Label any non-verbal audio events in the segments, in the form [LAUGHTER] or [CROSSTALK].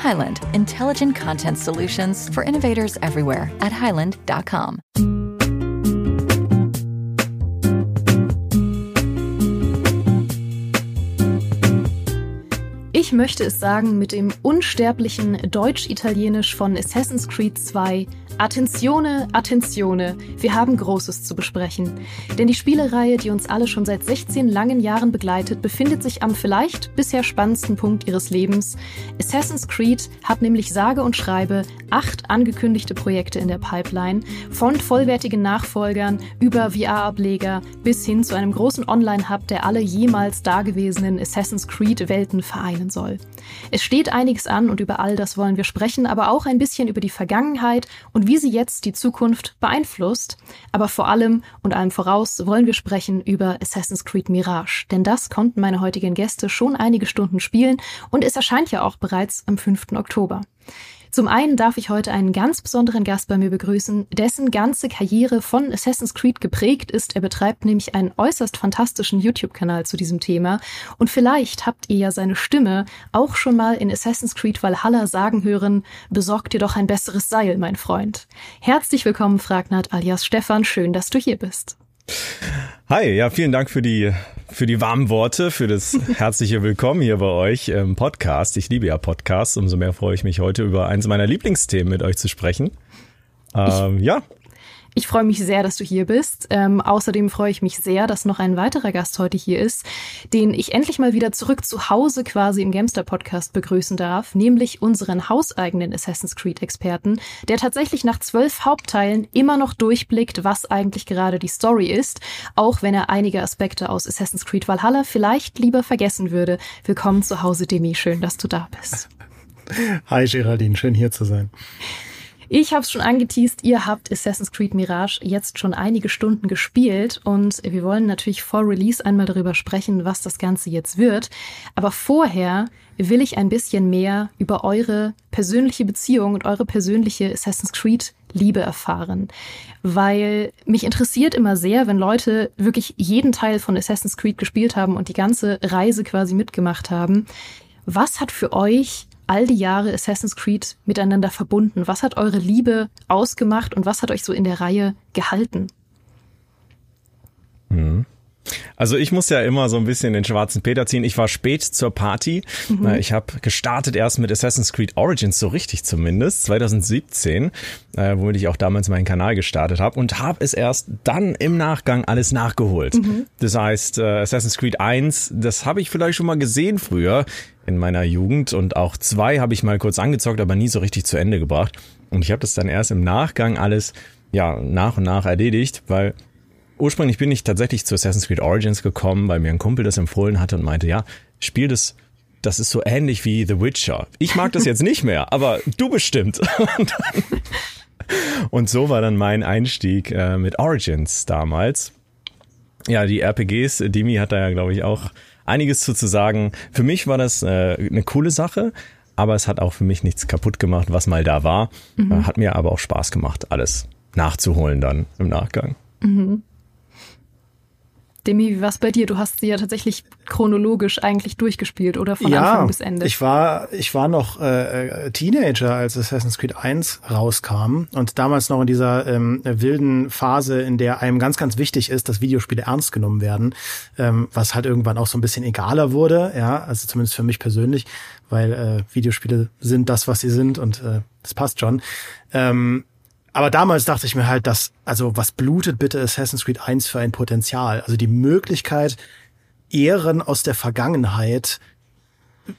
Highland, intelligent content solutions for innovators everywhere at highland.com. Ich möchte es sagen mit dem unsterblichen Deutsch-Italienisch von Assassin's Creed 2 Attenzione, Attenzione, wir haben Großes zu besprechen. Denn die Spielereihe, die uns alle schon seit 16 langen Jahren begleitet, befindet sich am vielleicht bisher spannendsten Punkt ihres Lebens. Assassin's Creed hat nämlich sage und schreibe acht angekündigte Projekte in der Pipeline, von vollwertigen Nachfolgern über VR-Ableger bis hin zu einem großen Online-Hub, der alle jemals dagewesenen Assassin's Creed-Welten vereinen soll. Es steht einiges an und über all das wollen wir sprechen, aber auch ein bisschen über die Vergangenheit und wie sie jetzt die Zukunft beeinflusst. Aber vor allem und allem voraus wollen wir sprechen über Assassin's Creed Mirage. Denn das konnten meine heutigen Gäste schon einige Stunden spielen und es erscheint ja auch bereits am 5. Oktober. Zum einen darf ich heute einen ganz besonderen Gast bei mir begrüßen, dessen ganze Karriere von Assassin's Creed geprägt ist. Er betreibt nämlich einen äußerst fantastischen YouTube-Kanal zu diesem Thema. Und vielleicht habt ihr ja seine Stimme auch schon mal in Assassin's Creed Valhalla sagen hören, besorgt dir doch ein besseres Seil, mein Freund. Herzlich willkommen, Fragnat alias Stefan. Schön, dass du hier bist. Hi, ja, vielen Dank für die, für die warmen Worte, für das [LAUGHS] herzliche Willkommen hier bei euch im Podcast. Ich liebe ja Podcasts, umso mehr freue ich mich heute über eins meiner Lieblingsthemen mit euch zu sprechen. Ähm, ja, ich freue mich sehr, dass du hier bist. Ähm, außerdem freue ich mich sehr, dass noch ein weiterer Gast heute hier ist, den ich endlich mal wieder zurück zu Hause quasi im Gamester Podcast begrüßen darf, nämlich unseren hauseigenen Assassin's Creed Experten, der tatsächlich nach zwölf Hauptteilen immer noch durchblickt, was eigentlich gerade die Story ist, auch wenn er einige Aspekte aus Assassin's Creed Valhalla vielleicht lieber vergessen würde. Willkommen zu Hause, Demi. Schön, dass du da bist. Hi Geraldine, schön hier zu sein. Ich habe es schon angeteased, ihr habt Assassin's Creed Mirage jetzt schon einige Stunden gespielt und wir wollen natürlich vor Release einmal darüber sprechen, was das Ganze jetzt wird. Aber vorher will ich ein bisschen mehr über eure persönliche Beziehung und eure persönliche Assassin's Creed Liebe erfahren. Weil mich interessiert immer sehr, wenn Leute wirklich jeden Teil von Assassin's Creed gespielt haben und die ganze Reise quasi mitgemacht haben. Was hat für euch all die Jahre Assassin's Creed miteinander verbunden? Was hat eure Liebe ausgemacht und was hat euch so in der Reihe gehalten? Mhm. Also ich muss ja immer so ein bisschen den schwarzen Peter ziehen. Ich war spät zur Party. Mhm. Ich habe gestartet erst mit Assassin's Creed Origins, so richtig zumindest, 2017, äh, womit ich auch damals meinen Kanal gestartet habe und habe es erst dann im Nachgang alles nachgeholt. Mhm. Das heißt, äh, Assassin's Creed 1, das habe ich vielleicht schon mal gesehen früher in meiner Jugend und auch 2 habe ich mal kurz angezockt, aber nie so richtig zu Ende gebracht. Und ich habe das dann erst im Nachgang alles ja nach und nach erledigt, weil ursprünglich bin ich tatsächlich zu Assassin's Creed Origins gekommen, weil mir ein Kumpel das empfohlen hatte und meinte, ja, spiel das das ist so ähnlich wie The Witcher. Ich mag das jetzt nicht mehr, aber du bestimmt. [LAUGHS] Und, dann, und so war dann mein Einstieg äh, mit Origins damals. Ja, die RPGs, Dimi hat da ja, glaube ich, auch einiges zu, zu sagen. Für mich war das äh, eine coole Sache, aber es hat auch für mich nichts kaputt gemacht, was mal da war. Mhm. Äh, hat mir aber auch Spaß gemacht, alles nachzuholen dann im Nachgang. Mhm. Demi, wie war bei dir? Du hast sie ja tatsächlich chronologisch eigentlich durchgespielt oder von ja, Anfang bis Ende. Ich war, ich war noch äh, äh Teenager, als Assassin's Creed 1 rauskam und damals noch in dieser ähm, wilden Phase, in der einem ganz, ganz wichtig ist, dass Videospiele ernst genommen werden, ähm, was halt irgendwann auch so ein bisschen egaler wurde, ja, also zumindest für mich persönlich, weil äh, Videospiele sind das, was sie sind und äh, das passt schon. Ähm, aber damals dachte ich mir halt, dass, also was blutet bitte Assassin's Creed 1 für ein Potenzial? Also die Möglichkeit, Ehren aus der Vergangenheit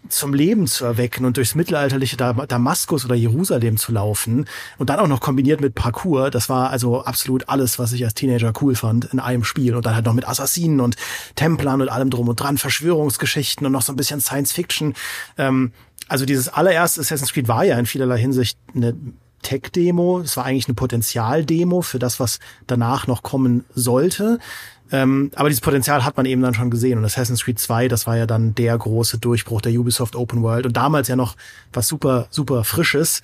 zum Leben zu erwecken und durchs mittelalterliche Damaskus oder Jerusalem zu laufen und dann auch noch kombiniert mit Parkour, das war also absolut alles, was ich als Teenager cool fand in einem Spiel und dann halt noch mit Assassinen und Templern und allem drum und dran, Verschwörungsgeschichten und noch so ein bisschen Science Fiction. Ähm, also dieses allererste Assassin's Creed war ja in vielerlei Hinsicht eine Tech-Demo. Es war eigentlich eine Potenzial-Demo für das, was danach noch kommen sollte. Ähm, aber dieses Potenzial hat man eben dann schon gesehen. Und Assassin's Creed 2, das war ja dann der große Durchbruch der Ubisoft Open World. Und damals ja noch was super, super Frisches.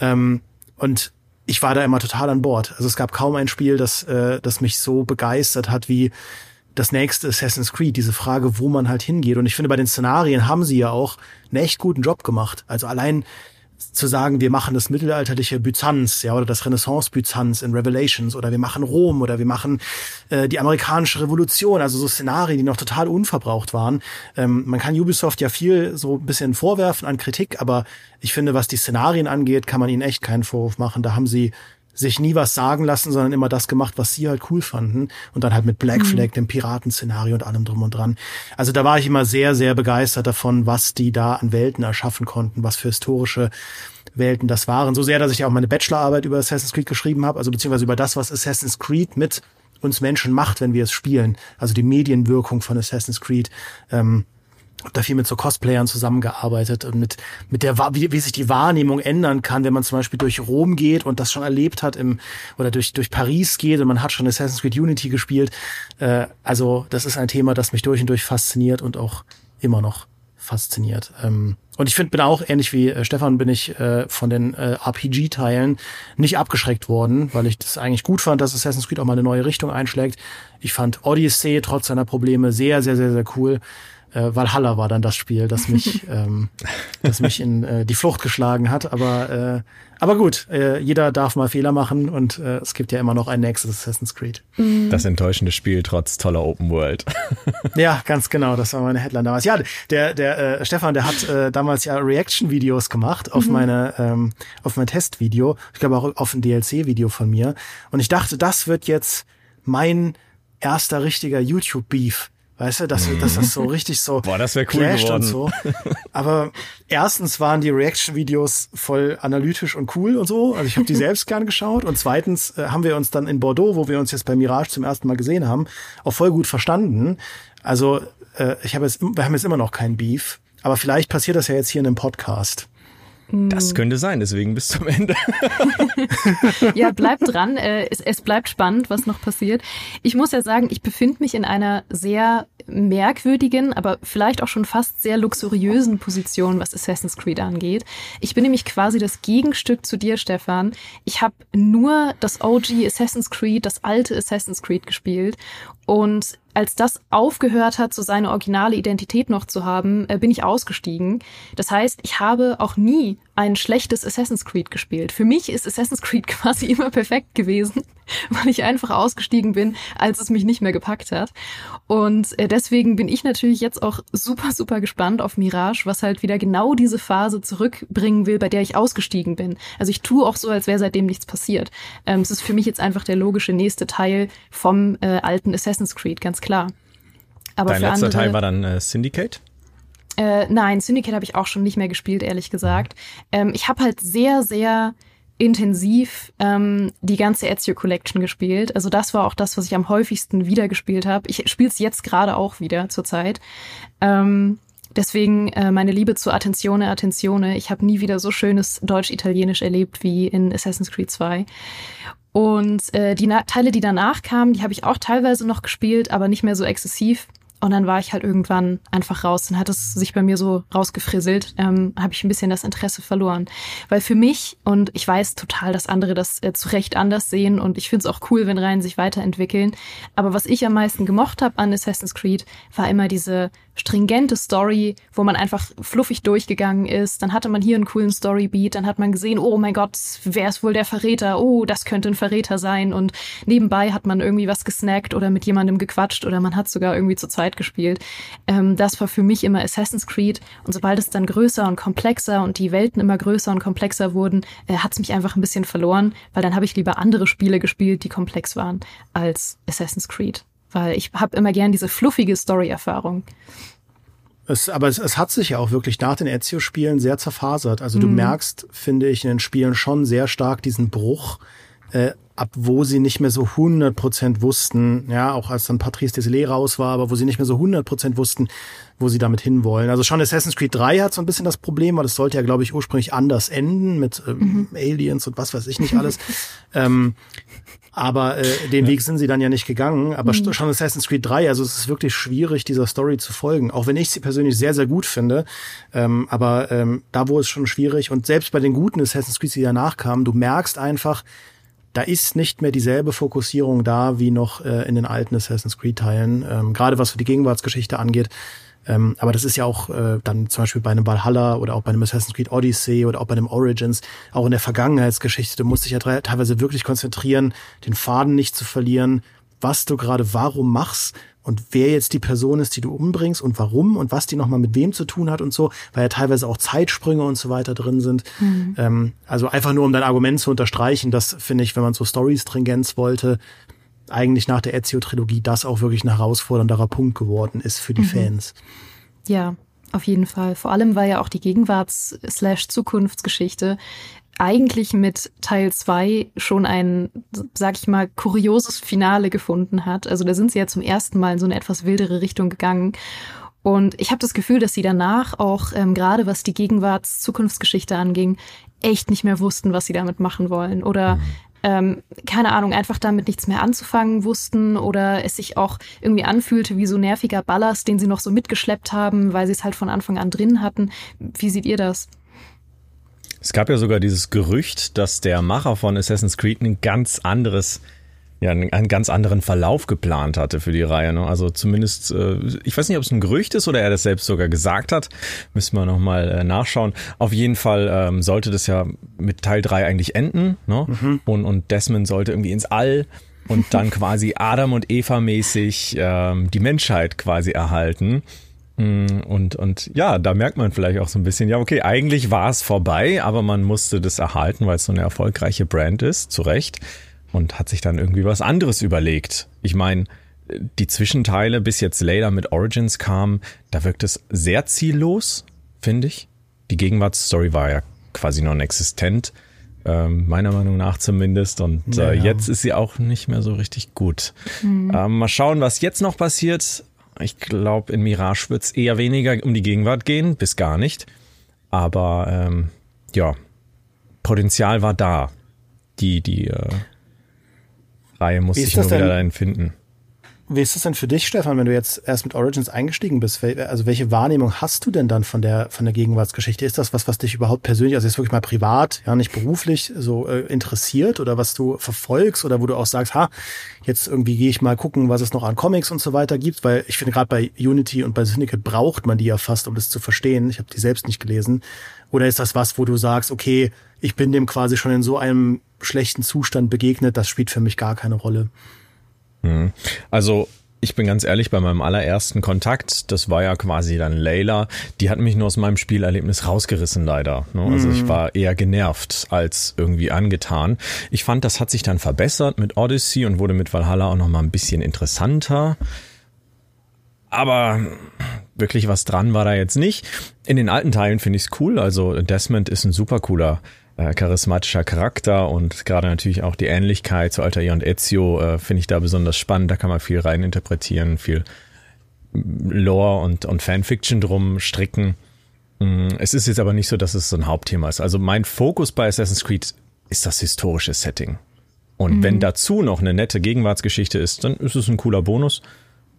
Ähm, und ich war da immer total an Bord. Also es gab kaum ein Spiel, das, äh, das mich so begeistert hat wie das nächste Assassin's Creed, diese Frage, wo man halt hingeht. Und ich finde, bei den Szenarien haben sie ja auch einen echt guten Job gemacht. Also allein zu sagen, wir machen das mittelalterliche Byzanz, ja, oder das Renaissance-Byzanz in Revelations, oder wir machen Rom, oder wir machen äh, die amerikanische Revolution, also so Szenarien, die noch total unverbraucht waren. Ähm, man kann Ubisoft ja viel so ein bisschen vorwerfen an Kritik, aber ich finde, was die Szenarien angeht, kann man ihnen echt keinen Vorwurf machen. Da haben sie sich nie was sagen lassen, sondern immer das gemacht, was sie halt cool fanden. Und dann halt mit Black mhm. Flag, mhm. dem Piratenszenario und allem drum und dran. Also da war ich immer sehr, sehr begeistert davon, was die da an Welten erschaffen konnten, was für historische Welten das waren. So sehr, dass ich auch meine Bachelorarbeit über Assassin's Creed geschrieben habe, also beziehungsweise über das, was Assassin's Creed mit uns Menschen macht, wenn wir es spielen. Also die Medienwirkung von Assassin's Creed. Ähm, habe da viel mit so Cosplayern zusammengearbeitet und mit, mit der, wie, wie sich die Wahrnehmung ändern kann, wenn man zum Beispiel durch Rom geht und das schon erlebt hat im, oder durch, durch Paris geht und man hat schon Assassin's Creed Unity gespielt. Äh, also, das ist ein Thema, das mich durch und durch fasziniert und auch immer noch fasziniert. Ähm, und ich finde, bin auch ähnlich wie äh, Stefan, bin ich äh, von den äh, RPG-Teilen nicht abgeschreckt worden, weil ich das eigentlich gut fand, dass Assassin's Creed auch mal eine neue Richtung einschlägt. Ich fand Odyssey trotz seiner Probleme sehr, sehr, sehr, sehr cool äh, Valhalla war dann das Spiel, das mich, [LAUGHS] ähm, das mich in äh, die Flucht geschlagen hat. Aber, äh, aber gut, äh, jeder darf mal Fehler machen und äh, es gibt ja immer noch ein nächstes Assassin's Creed. Mhm. Das enttäuschende Spiel trotz toller Open World. [LAUGHS] ja, ganz genau, das war meine Headline damals. Ja, der, der äh, Stefan, der hat äh, damals ja Reaction-Videos gemacht auf mhm. meine, ähm, auf mein Testvideo. Ich glaube auch auf ein DLC-Video von mir. Und ich dachte, das wird jetzt mein erster richtiger YouTube-Beef Weißt du, dass, mhm. dass das so richtig so Boah, das cool geworden. und so. Aber erstens waren die Reaction-Videos voll analytisch und cool und so. Also ich habe die [LAUGHS] selbst gern geschaut. Und zweitens äh, haben wir uns dann in Bordeaux, wo wir uns jetzt bei Mirage zum ersten Mal gesehen haben, auch voll gut verstanden. Also äh, ich habe jetzt, wir haben jetzt immer noch kein Beef. Aber vielleicht passiert das ja jetzt hier in einem Podcast. Das könnte sein, deswegen bis zum Ende. [LAUGHS] ja, bleibt dran. Äh, es, es bleibt spannend, was noch passiert. Ich muss ja sagen, ich befinde mich in einer sehr merkwürdigen, aber vielleicht auch schon fast sehr luxuriösen Position, was Assassin's Creed angeht. Ich bin nämlich quasi das Gegenstück zu dir, Stefan. Ich habe nur das OG Assassin's Creed, das alte Assassin's Creed gespielt und als das aufgehört hat, so seine originale Identität noch zu haben, äh, bin ich ausgestiegen. Das heißt, ich habe auch nie ein schlechtes Assassin's Creed gespielt. Für mich ist Assassin's Creed [LAUGHS] quasi immer perfekt gewesen, weil ich einfach ausgestiegen bin, als es mich nicht mehr gepackt hat. Und äh, deswegen bin ich natürlich jetzt auch super, super gespannt auf Mirage, was halt wieder genau diese Phase zurückbringen will, bei der ich ausgestiegen bin. Also ich tue auch so, als wäre seitdem nichts passiert. Ähm, es ist für mich jetzt einfach der logische nächste Teil vom äh, alten Assassin's Creed, ganz klar. Aber Dein letzter andere, Teil war dann äh, Syndicate? Äh, nein, Syndicate habe ich auch schon nicht mehr gespielt, ehrlich gesagt. Ähm, ich habe halt sehr, sehr intensiv ähm, die ganze Ezio Collection gespielt. Also das war auch das, was ich am häufigsten wieder gespielt habe. Ich spiele es jetzt gerade auch wieder zurzeit. Ähm, deswegen äh, meine Liebe zu Attenzione, Attenzione. Ich habe nie wieder so schönes Deutsch-Italienisch erlebt wie in Assassin's Creed 2. Und äh, die Na Teile, die danach kamen, die habe ich auch teilweise noch gespielt, aber nicht mehr so exzessiv. Und dann war ich halt irgendwann einfach raus. Dann hat es sich bei mir so rausgefrisselt, ähm, habe ich ein bisschen das Interesse verloren. Weil für mich, und ich weiß total, dass andere das äh, zu Recht anders sehen und ich finde es auch cool, wenn Reihen sich weiterentwickeln. Aber was ich am meisten gemocht habe an Assassin's Creed, war immer diese stringente Story, wo man einfach fluffig durchgegangen ist. Dann hatte man hier einen coolen Storybeat, dann hat man gesehen, oh mein Gott, wer ist wohl der Verräter? Oh, das könnte ein Verräter sein. Und nebenbei hat man irgendwie was gesnackt oder mit jemandem gequatscht oder man hat sogar irgendwie zur Zeit gespielt. Ähm, das war für mich immer Assassin's Creed. Und sobald es dann größer und komplexer und die Welten immer größer und komplexer wurden, äh, hat es mich einfach ein bisschen verloren, weil dann habe ich lieber andere Spiele gespielt, die komplex waren, als Assassin's Creed weil ich habe immer gern diese fluffige Story-Erfahrung. Es, aber es, es hat sich ja auch wirklich nach den Ezio-Spielen sehr zerfasert. Also du mhm. merkst, finde ich, in den Spielen schon sehr stark diesen Bruch äh, ab wo sie nicht mehr so 100% wussten, ja, auch als dann Patrice Desilets raus war, aber wo sie nicht mehr so 100% wussten, wo sie damit hinwollen. Also schon Assassin's Creed 3 hat so ein bisschen das Problem, weil das sollte ja, glaube ich, ursprünglich anders enden mit ähm, mhm. Aliens und was weiß ich nicht alles. [LAUGHS] ähm, aber äh, den ja. Weg sind sie dann ja nicht gegangen. Aber mhm. schon Assassin's Creed 3, also es ist wirklich schwierig, dieser Story zu folgen. Auch wenn ich sie persönlich sehr, sehr gut finde. Ähm, aber ähm, da wurde es schon schwierig. Und selbst bei den guten Assassin's Creed, die danach kamen, du merkst einfach, da ist nicht mehr dieselbe Fokussierung da wie noch äh, in den alten Assassin's Creed-Teilen, ähm, gerade was für die Gegenwartsgeschichte angeht. Ähm, aber das ist ja auch äh, dann zum Beispiel bei einem Valhalla oder auch bei einem Assassin's Creed Odyssey oder auch bei einem Origins, auch in der Vergangenheitsgeschichte. Du musst dich ja teilweise wirklich konzentrieren, den Faden nicht zu verlieren, was du gerade warum machst und wer jetzt die Person ist, die du umbringst und warum und was die nochmal mit wem zu tun hat und so, weil ja teilweise auch Zeitsprünge und so weiter drin sind. Mhm. Ähm, also einfach nur, um dein Argument zu unterstreichen, das finde ich, wenn man so Story-Stringenz wollte, eigentlich nach der Ezio-Trilogie das auch wirklich ein herausfordernderer Punkt geworden ist für die mhm. Fans. Ja, auf jeden Fall. Vor allem, weil ja auch die Gegenwarts-Zukunftsgeschichte eigentlich mit Teil 2 schon ein, sag ich mal, kurioses Finale gefunden hat. Also da sind sie ja zum ersten Mal in so eine etwas wildere Richtung gegangen. Und ich habe das Gefühl, dass sie danach auch, ähm, gerade was die Gegenwarts-Zukunftsgeschichte anging, echt nicht mehr wussten, was sie damit machen wollen. Oder mhm ähm, keine Ahnung, einfach damit nichts mehr anzufangen wussten oder es sich auch irgendwie anfühlte wie so nerviger Ballast, den sie noch so mitgeschleppt haben, weil sie es halt von Anfang an drin hatten. Wie seht ihr das? Es gab ja sogar dieses Gerücht, dass der Macher von Assassin's Creed ein ganz anderes ja einen, einen ganz anderen Verlauf geplant hatte für die Reihe. Ne? Also zumindest, äh, ich weiß nicht, ob es ein Gerücht ist oder er das selbst sogar gesagt hat. Müssen wir nochmal äh, nachschauen. Auf jeden Fall ähm, sollte das ja mit Teil 3 eigentlich enden. Ne? Mhm. Und, und Desmond sollte irgendwie ins All und dann [LAUGHS] quasi Adam und Eva mäßig ähm, die Menschheit quasi erhalten. Mm, und, und ja, da merkt man vielleicht auch so ein bisschen, ja, okay, eigentlich war es vorbei, aber man musste das erhalten, weil es so eine erfolgreiche Brand ist, zu Recht und hat sich dann irgendwie was anderes überlegt. Ich meine, die Zwischenteile, bis jetzt Layla mit Origins kam, da wirkt es sehr ziellos, finde ich. Die Gegenwartsstory war ja quasi non-existent, äh, meiner Meinung nach zumindest. Und äh, ja, jetzt ist sie auch nicht mehr so richtig gut. Mhm. Ähm, mal schauen, was jetzt noch passiert. Ich glaube, in Mirage wird es eher weniger um die Gegenwart gehen, bis gar nicht. Aber ähm, ja, Potenzial war da. Die, die äh, Reihe muss sich nur wieder dahin finden. Wie ist das denn für dich, Stefan, wenn du jetzt erst mit Origins eingestiegen bist? Also welche Wahrnehmung hast du denn dann von der von der Gegenwartsgeschichte? Ist das was, was dich überhaupt persönlich, also jetzt wirklich mal privat, ja nicht beruflich, so äh, interessiert oder was du verfolgst oder wo du auch sagst, ha, jetzt irgendwie gehe ich mal gucken, was es noch an Comics und so weiter gibt, weil ich finde gerade bei Unity und bei Syndicate braucht man die ja fast, um das zu verstehen. Ich habe die selbst nicht gelesen. Oder ist das was, wo du sagst, okay, ich bin dem quasi schon in so einem schlechten Zustand begegnet, das spielt für mich gar keine Rolle. Mhm. Also ich bin ganz ehrlich, bei meinem allerersten Kontakt, das war ja quasi dann Layla, die hat mich nur aus meinem Spielerlebnis rausgerissen, leider. Ne? Also ich mhm. war eher genervt als irgendwie angetan. Ich fand, das hat sich dann verbessert mit Odyssey und wurde mit Valhalla auch nochmal ein bisschen interessanter. Aber wirklich was dran war da jetzt nicht. In den alten Teilen finde ich es cool. Also Desmond ist ein super cooler äh, charismatischer Charakter und gerade natürlich auch die Ähnlichkeit zu Altair und Ezio äh, finde ich da besonders spannend. Da kann man viel rein interpretieren, viel Lore und, und Fanfiction drum stricken. Mm, es ist jetzt aber nicht so, dass es so ein Hauptthema ist. Also mein Fokus bei Assassin's Creed ist das historische Setting. Und mhm. wenn dazu noch eine nette Gegenwartsgeschichte ist, dann ist es ein cooler Bonus.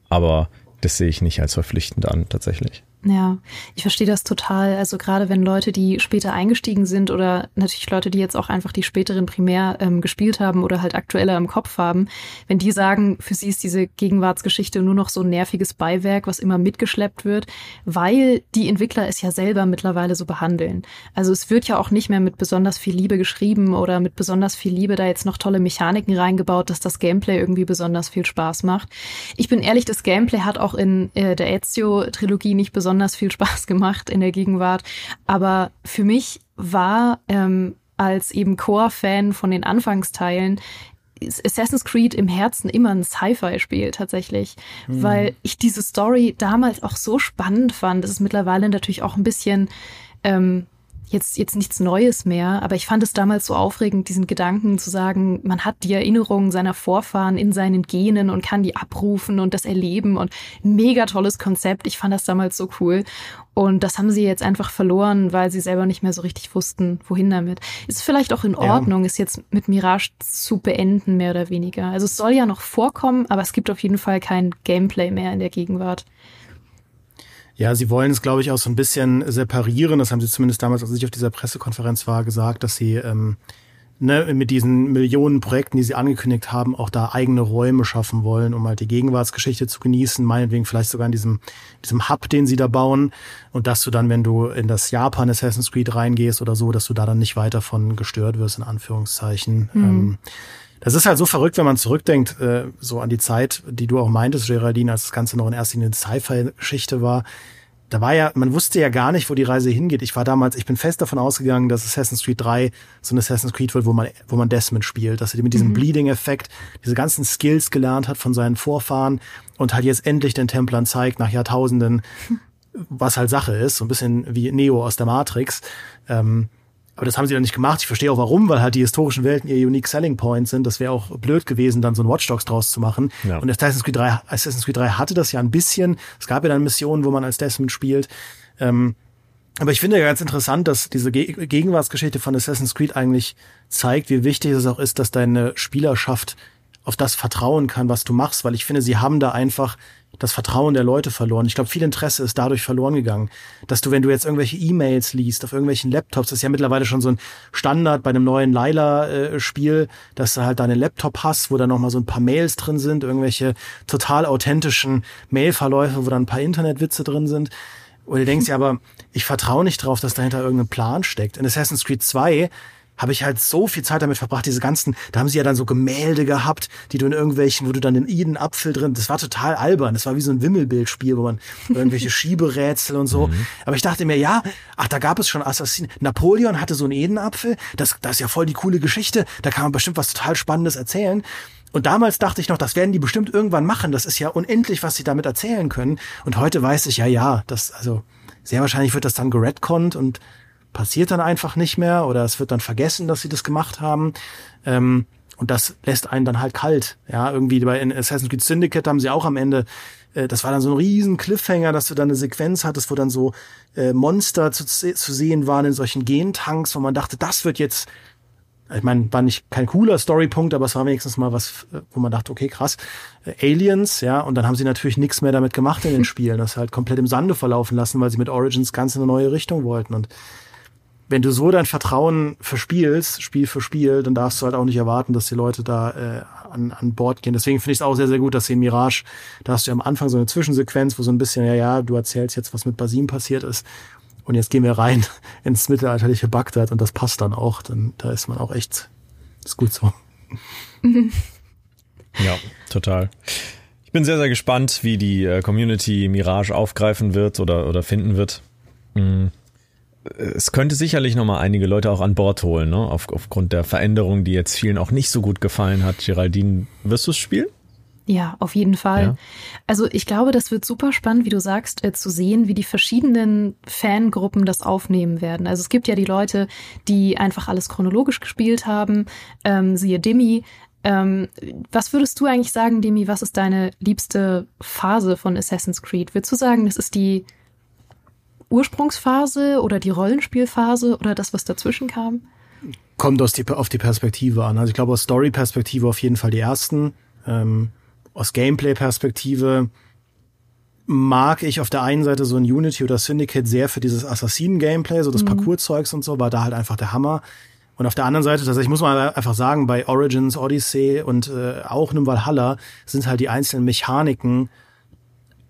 Aber das sehe ich nicht als verpflichtend an, tatsächlich. Ja, ich verstehe das total. Also gerade wenn Leute, die später eingestiegen sind oder natürlich Leute, die jetzt auch einfach die späteren primär ähm, gespielt haben oder halt aktueller im Kopf haben, wenn die sagen, für sie ist diese Gegenwartsgeschichte nur noch so ein nerviges Beiwerk, was immer mitgeschleppt wird, weil die Entwickler es ja selber mittlerweile so behandeln. Also es wird ja auch nicht mehr mit besonders viel Liebe geschrieben oder mit besonders viel Liebe da jetzt noch tolle Mechaniken reingebaut, dass das Gameplay irgendwie besonders viel Spaß macht. Ich bin ehrlich, das Gameplay hat auch in äh, der Ezio-Trilogie nicht besonders besonders viel Spaß gemacht in der Gegenwart. Aber für mich war ähm, als eben Core-Fan von den Anfangsteilen Assassin's Creed im Herzen immer ein Sci-Fi-Spiel tatsächlich, mhm. weil ich diese Story damals auch so spannend fand. Das ist mittlerweile natürlich auch ein bisschen ähm, jetzt, jetzt nichts Neues mehr, aber ich fand es damals so aufregend, diesen Gedanken zu sagen, man hat die Erinnerungen seiner Vorfahren in seinen Genen und kann die abrufen und das erleben und mega tolles Konzept. Ich fand das damals so cool. Und das haben sie jetzt einfach verloren, weil sie selber nicht mehr so richtig wussten, wohin damit. Ist vielleicht auch in Ordnung, ja. ist jetzt mit Mirage zu beenden, mehr oder weniger. Also es soll ja noch vorkommen, aber es gibt auf jeden Fall kein Gameplay mehr in der Gegenwart. Ja, sie wollen es, glaube ich, auch so ein bisschen separieren. Das haben sie zumindest damals, als ich auf dieser Pressekonferenz war, gesagt, dass sie ähm, ne, mit diesen Millionen Projekten, die sie angekündigt haben, auch da eigene Räume schaffen wollen, um halt die Gegenwartsgeschichte zu genießen, meinetwegen vielleicht sogar in diesem, diesem Hub, den sie da bauen. Und dass du dann, wenn du in das Japan Assassin's Creed reingehst oder so, dass du da dann nicht weiter von gestört wirst, in Anführungszeichen. Mhm. Ähm, das ist halt so verrückt, wenn man zurückdenkt, äh, so an die Zeit, die du auch meintest, Geraldine, als das Ganze noch in erster Linie Sci-Fi-Geschichte war. Da war ja, man wusste ja gar nicht, wo die Reise hingeht. Ich war damals, ich bin fest davon ausgegangen, dass Assassin's Creed 3 so ein Assassin's Creed wird, wo man, wo man Desmond spielt, dass er mit diesem mhm. Bleeding-Effekt diese ganzen Skills gelernt hat von seinen Vorfahren und halt jetzt endlich den Templern zeigt, nach Jahrtausenden, [LAUGHS] was halt Sache ist, so ein bisschen wie Neo aus der Matrix. Ähm, aber das haben sie dann nicht gemacht. Ich verstehe auch warum, weil halt die historischen Welten ihr Unique Selling Point sind. Das wäre auch blöd gewesen, dann so ein Watch Dogs draus zu machen. Ja. Und Assassin's Creed 3, Assassin's Creed 3 hatte das ja ein bisschen. Es gab ja dann Missionen, wo man als Desmond spielt. Ähm, aber ich finde ja ganz interessant, dass diese Ge Gegenwartsgeschichte von Assassin's Creed eigentlich zeigt, wie wichtig es auch ist, dass deine Spielerschaft auf das vertrauen kann, was du machst, weil ich finde, sie haben da einfach das Vertrauen der Leute verloren. Ich glaube, viel Interesse ist dadurch verloren gegangen. Dass du, wenn du jetzt irgendwelche E-Mails liest auf irgendwelchen Laptops, das ist ja mittlerweile schon so ein Standard bei einem neuen Laila-Spiel, dass du halt deinen Laptop hast, wo da nochmal so ein paar Mails drin sind, irgendwelche total authentischen Mailverläufe, wo dann ein paar Internetwitze drin sind. Und du denkst ja, aber ich vertraue nicht drauf, dass dahinter irgendein Plan steckt. In Assassin's Creed 2 habe ich halt so viel Zeit damit verbracht, diese ganzen, da haben sie ja dann so Gemälde gehabt, die du in irgendwelchen, wo du dann den Iden Apfel drin, das war total albern, das war wie so ein Wimmelbildspiel, wo man irgendwelche [LAUGHS] Schieberätsel und so. Mhm. Aber ich dachte mir, ja, ach, da gab es schon Assassinen. Napoleon hatte so einen Edenapfel, das, das ist ja voll die coole Geschichte, da kann man bestimmt was total Spannendes erzählen. Und damals dachte ich noch, das werden die bestimmt irgendwann machen. Das ist ja unendlich, was sie damit erzählen können. Und heute weiß ich, ja, ja, das, also, sehr wahrscheinlich wird das dann geredconnt und passiert dann einfach nicht mehr oder es wird dann vergessen, dass sie das gemacht haben. Ähm, und das lässt einen dann halt kalt. Ja, irgendwie bei Assassin's Creed Syndicate haben sie auch am Ende, äh, das war dann so ein riesen Cliffhanger, dass du dann eine Sequenz hattest, wo dann so äh, Monster zu, zu sehen waren in solchen Gentanks, wo man dachte, das wird jetzt ich meine, war nicht kein cooler Storypunkt, aber es war wenigstens mal was, wo man dachte, okay, krass, äh, Aliens, ja, und dann haben sie natürlich nichts mehr damit gemacht in den [LAUGHS] Spielen, das halt komplett im Sande verlaufen lassen, weil sie mit Origins ganz in eine neue Richtung wollten und wenn du so dein Vertrauen verspielst, Spiel für Spiel, dann darfst du halt auch nicht erwarten, dass die Leute da äh, an, an Bord gehen. Deswegen finde ich es auch sehr, sehr gut, dass sie in Mirage, da hast du ja am Anfang so eine Zwischensequenz, wo so ein bisschen, ja, ja, du erzählst jetzt, was mit Basim passiert ist. Und jetzt gehen wir rein [LAUGHS] ins mittelalterliche Bagdad und das passt dann auch. Dann, da ist man auch echt, ist gut so. [LAUGHS] Ja, total. Ich bin sehr, sehr gespannt, wie die äh, Community Mirage aufgreifen wird oder, oder finden wird. Mhm es könnte sicherlich noch mal einige Leute auch an Bord holen, ne? Auf, aufgrund der Veränderung, die jetzt vielen auch nicht so gut gefallen hat. Geraldine, wirst du es spielen? Ja, auf jeden Fall. Ja. Also ich glaube, das wird super spannend, wie du sagst, äh, zu sehen, wie die verschiedenen Fangruppen das aufnehmen werden. Also es gibt ja die Leute, die einfach alles chronologisch gespielt haben, ähm, siehe Demi. Ähm, was würdest du eigentlich sagen, Demi, was ist deine liebste Phase von Assassin's Creed? Würdest du sagen, das ist die Ursprungsphase oder die Rollenspielphase oder das, was dazwischen kam? Kommt aus die, auf die Perspektive an. Also ich glaube aus Story-Perspektive auf jeden Fall die ersten. Ähm, aus Gameplay-Perspektive mag ich auf der einen Seite so ein Unity oder Syndicate sehr für dieses Assassinen-Gameplay, so das mhm. Parcours-Zeugs und so, war da halt einfach der Hammer. Und auf der anderen Seite, also ich muss mal einfach sagen, bei Origins, Odyssey und äh, auch einem Valhalla sind halt die einzelnen Mechaniken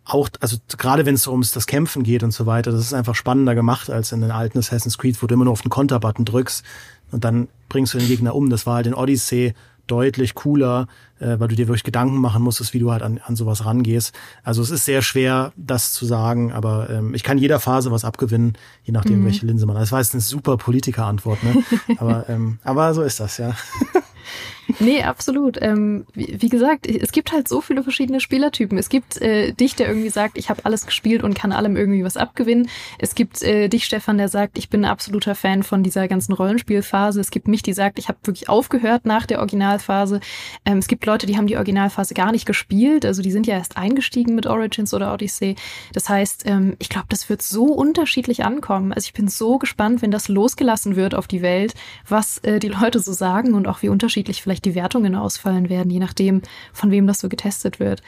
auch, also gerade wenn es ums das Kämpfen geht und so weiter, das ist einfach spannender gemacht als in den alten Assassin's Creed, wo du immer nur auf den Konterbutton drückst und dann bringst du den Gegner um. Das war halt in Odyssey deutlich cooler, äh, weil du dir wirklich Gedanken machen musstest, wie du halt an, an sowas rangehst. Also es ist sehr schwer, das zu sagen, aber ähm, ich kann jeder Phase was abgewinnen, je nachdem, mhm. welche Linse man hat. Das war jetzt eine super Politiker-Antwort, ne? [LAUGHS] aber, ähm, aber so ist das, ja. [LAUGHS] Nee, absolut. Ähm, wie, wie, gesagt, es gibt halt so viele verschiedene Spielertypen. Es gibt äh, dich, der irgendwie sagt, ich habe alles gespielt und kann allem irgendwie was abgewinnen. Es gibt äh, dich, Stefan, der sagt, ich bin ein absoluter Fan von dieser ganzen Rollenspielphase. Es gibt mich, die sagt, ich habe wirklich aufgehört nach der Originalphase. Ähm, es gibt Leute, die haben die Originalphase gar nicht gespielt. Also die sind ja erst eingestiegen mit Origins oder Odyssey. Das heißt, ähm, ich glaube, das wird so unterschiedlich ankommen. Also ich bin so gespannt, wenn das losgelassen wird auf die Welt, was äh, die Leute so sagen und auch wie unterschiedlich vielleicht die Wertungen ausfallen werden, je nachdem, von wem das so getestet wird.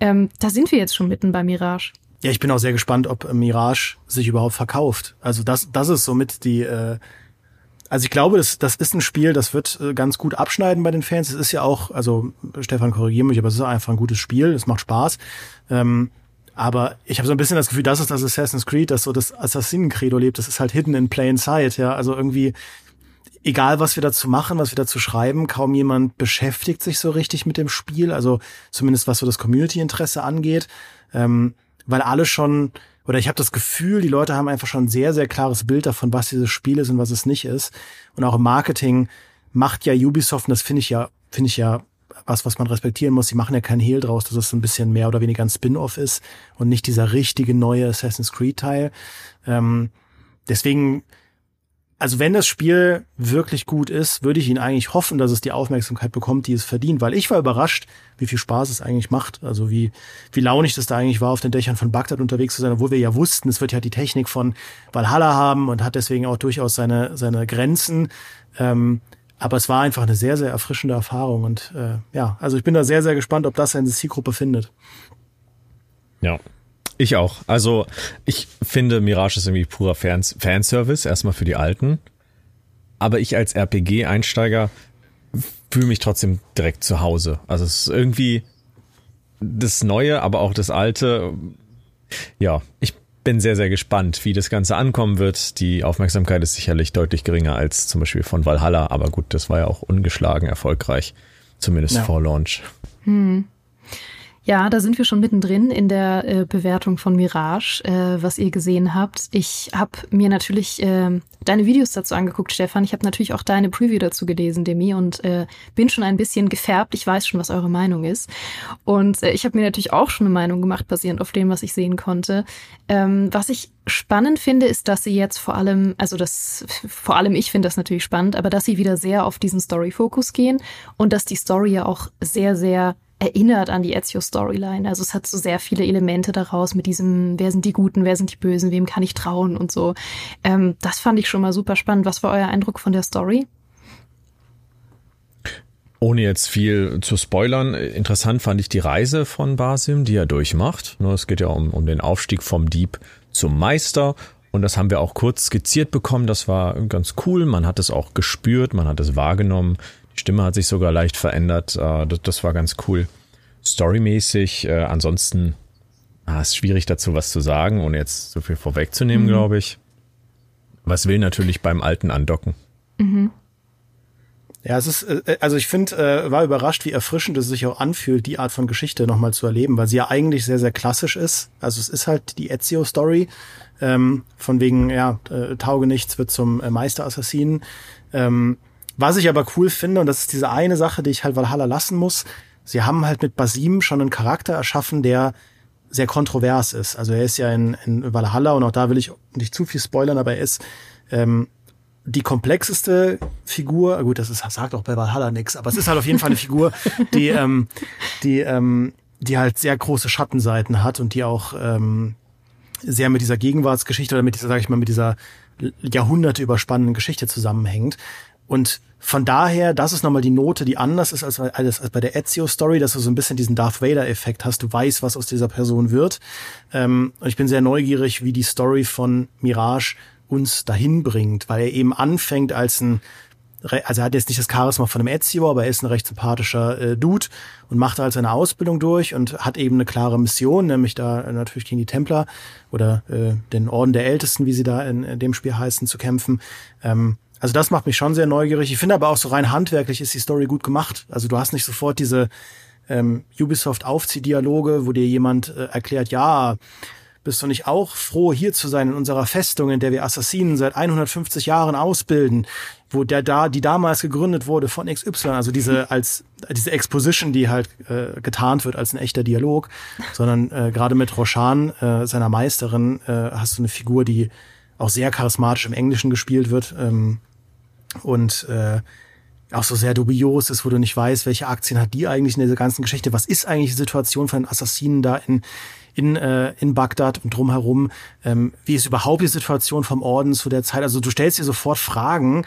Ähm, da sind wir jetzt schon mitten bei Mirage. Ja, ich bin auch sehr gespannt, ob Mirage sich überhaupt verkauft. Also das, das ist somit die, äh, also ich glaube, das, das ist ein Spiel, das wird äh, ganz gut abschneiden bei den Fans. Es ist ja auch, also Stefan, korrigiere mich, aber es ist einfach ein gutes Spiel, es macht Spaß. Ähm, aber ich habe so ein bisschen das Gefühl, das ist das Assassin's Creed, das so das Assassinen-Credo lebt. Das ist halt hidden in plain sight, ja. Also irgendwie, egal was wir dazu machen, was wir dazu schreiben, kaum jemand beschäftigt sich so richtig mit dem Spiel. Also zumindest was so das Community-Interesse angeht. Ähm, weil alle schon, oder ich habe das Gefühl, die Leute haben einfach schon ein sehr, sehr klares Bild davon, was dieses Spiel ist und was es nicht ist. Und auch im Marketing macht ja Ubisoft, und das finde ich ja, finde ich ja was, was man respektieren muss. Sie machen ja keinen Hehl draus, dass es ein bisschen mehr oder weniger ein Spin-off ist und nicht dieser richtige neue Assassin's Creed Teil. Ähm, deswegen, also wenn das Spiel wirklich gut ist, würde ich ihn eigentlich hoffen, dass es die Aufmerksamkeit bekommt, die es verdient, weil ich war überrascht, wie viel Spaß es eigentlich macht. Also wie, wie launig das da eigentlich war, auf den Dächern von Bagdad unterwegs zu sein, obwohl wir ja wussten, es wird ja die Technik von Valhalla haben und hat deswegen auch durchaus seine, seine Grenzen. Ähm, aber es war einfach eine sehr, sehr erfrischende Erfahrung. Und äh, ja, also ich bin da sehr, sehr gespannt, ob das seine Zielgruppe findet. Ja, ich auch. Also ich finde, Mirage ist irgendwie purer Fans Fanservice, erstmal für die Alten. Aber ich als RPG-Einsteiger fühle mich trotzdem direkt zu Hause. Also es ist irgendwie das Neue, aber auch das Alte. Ja, ich bin sehr, sehr gespannt, wie das Ganze ankommen wird. Die Aufmerksamkeit ist sicherlich deutlich geringer als zum Beispiel von Valhalla, aber gut, das war ja auch ungeschlagen erfolgreich, zumindest ja. vor Launch. Hm. Ja, da sind wir schon mittendrin in der äh, Bewertung von Mirage, äh, was ihr gesehen habt. Ich habe mir natürlich äh, deine Videos dazu angeguckt, Stefan. Ich habe natürlich auch deine Preview dazu gelesen, Demi, und äh, bin schon ein bisschen gefärbt. Ich weiß schon, was eure Meinung ist. Und äh, ich habe mir natürlich auch schon eine Meinung gemacht, basierend auf dem, was ich sehen konnte. Ähm, was ich spannend finde, ist, dass sie jetzt vor allem, also das, vor allem ich finde das natürlich spannend, aber dass sie wieder sehr auf diesen Story-Fokus gehen und dass die Story ja auch sehr, sehr erinnert an die Ezio-Storyline. Also es hat so sehr viele Elemente daraus mit diesem, wer sind die Guten, wer sind die Bösen, wem kann ich trauen und so. Ähm, das fand ich schon mal super spannend. Was war euer Eindruck von der Story? Ohne jetzt viel zu spoilern, interessant fand ich die Reise von Basim, die er durchmacht. Ne, es geht ja um, um den Aufstieg vom Dieb zum Meister. Und das haben wir auch kurz skizziert bekommen. Das war ganz cool. Man hat es auch gespürt, man hat es wahrgenommen. Stimme hat sich sogar leicht verändert. Äh, das, das war ganz cool. Storymäßig, äh, ansonsten ah, ist schwierig dazu was zu sagen, ohne jetzt so viel vorwegzunehmen, mhm. glaube ich. Was will natürlich beim Alten andocken. Mhm. Ja, es ist, äh, also ich finde, äh, war überrascht, wie erfrischend es sich auch anfühlt, die Art von Geschichte nochmal zu erleben, weil sie ja eigentlich sehr, sehr klassisch ist. Also es ist halt die Ezio-Story, ähm, von wegen, ja, äh, Taugenichts wird zum äh, Meisterassassinen. Ähm, was ich aber cool finde, und das ist diese eine Sache, die ich halt Valhalla lassen muss, sie haben halt mit Basim schon einen Charakter erschaffen, der sehr kontrovers ist. Also er ist ja in, in Valhalla und auch da will ich nicht zu viel spoilern, aber er ist ähm, die komplexeste Figur, gut, das ist, sagt auch bei Valhalla nix, aber es ist halt auf jeden Fall eine Figur, die, [LAUGHS] ähm, die, ähm, die halt sehr große Schattenseiten hat und die auch ähm, sehr mit dieser Gegenwartsgeschichte oder mit dieser, sag ich mal, mit dieser Jahrhunderte überspannenden Geschichte zusammenhängt. Und von daher, das ist nochmal die Note, die anders ist als, als, als bei der Ezio-Story, dass du so ein bisschen diesen Darth Vader-Effekt hast. Du weißt, was aus dieser Person wird. Ähm, und ich bin sehr neugierig, wie die Story von Mirage uns dahin bringt, weil er eben anfängt als ein also er hat jetzt nicht das Charisma von einem Ezio, aber er ist ein recht sympathischer äh, Dude und macht halt seine Ausbildung durch und hat eben eine klare Mission, nämlich da natürlich gegen die Templer oder äh, den Orden der Ältesten, wie sie da in, in dem Spiel heißen, zu kämpfen. Ähm, also das macht mich schon sehr neugierig. Ich finde aber auch so rein handwerklich ist die Story gut gemacht. Also du hast nicht sofort diese ähm, Ubisoft-Aufziehdialoge, wo dir jemand äh, erklärt, ja, bist du nicht auch froh, hier zu sein in unserer Festung, in der wir Assassinen seit 150 Jahren ausbilden? wo der da, die damals gegründet wurde von XY, also diese [LAUGHS] als diese Exposition, die halt äh, getarnt wird als ein echter Dialog, sondern äh, gerade mit Roshan, äh, seiner Meisterin, äh, hast du eine Figur, die auch sehr charismatisch im Englischen gespielt wird ähm, und äh, auch so sehr dubios ist, wo du nicht weißt, welche Aktien hat die eigentlich in dieser ganzen Geschichte, was ist eigentlich die Situation von den Assassinen da in in, äh, in Bagdad und drumherum, ähm, wie ist überhaupt die Situation vom Orden zu der Zeit, also du stellst dir sofort Fragen,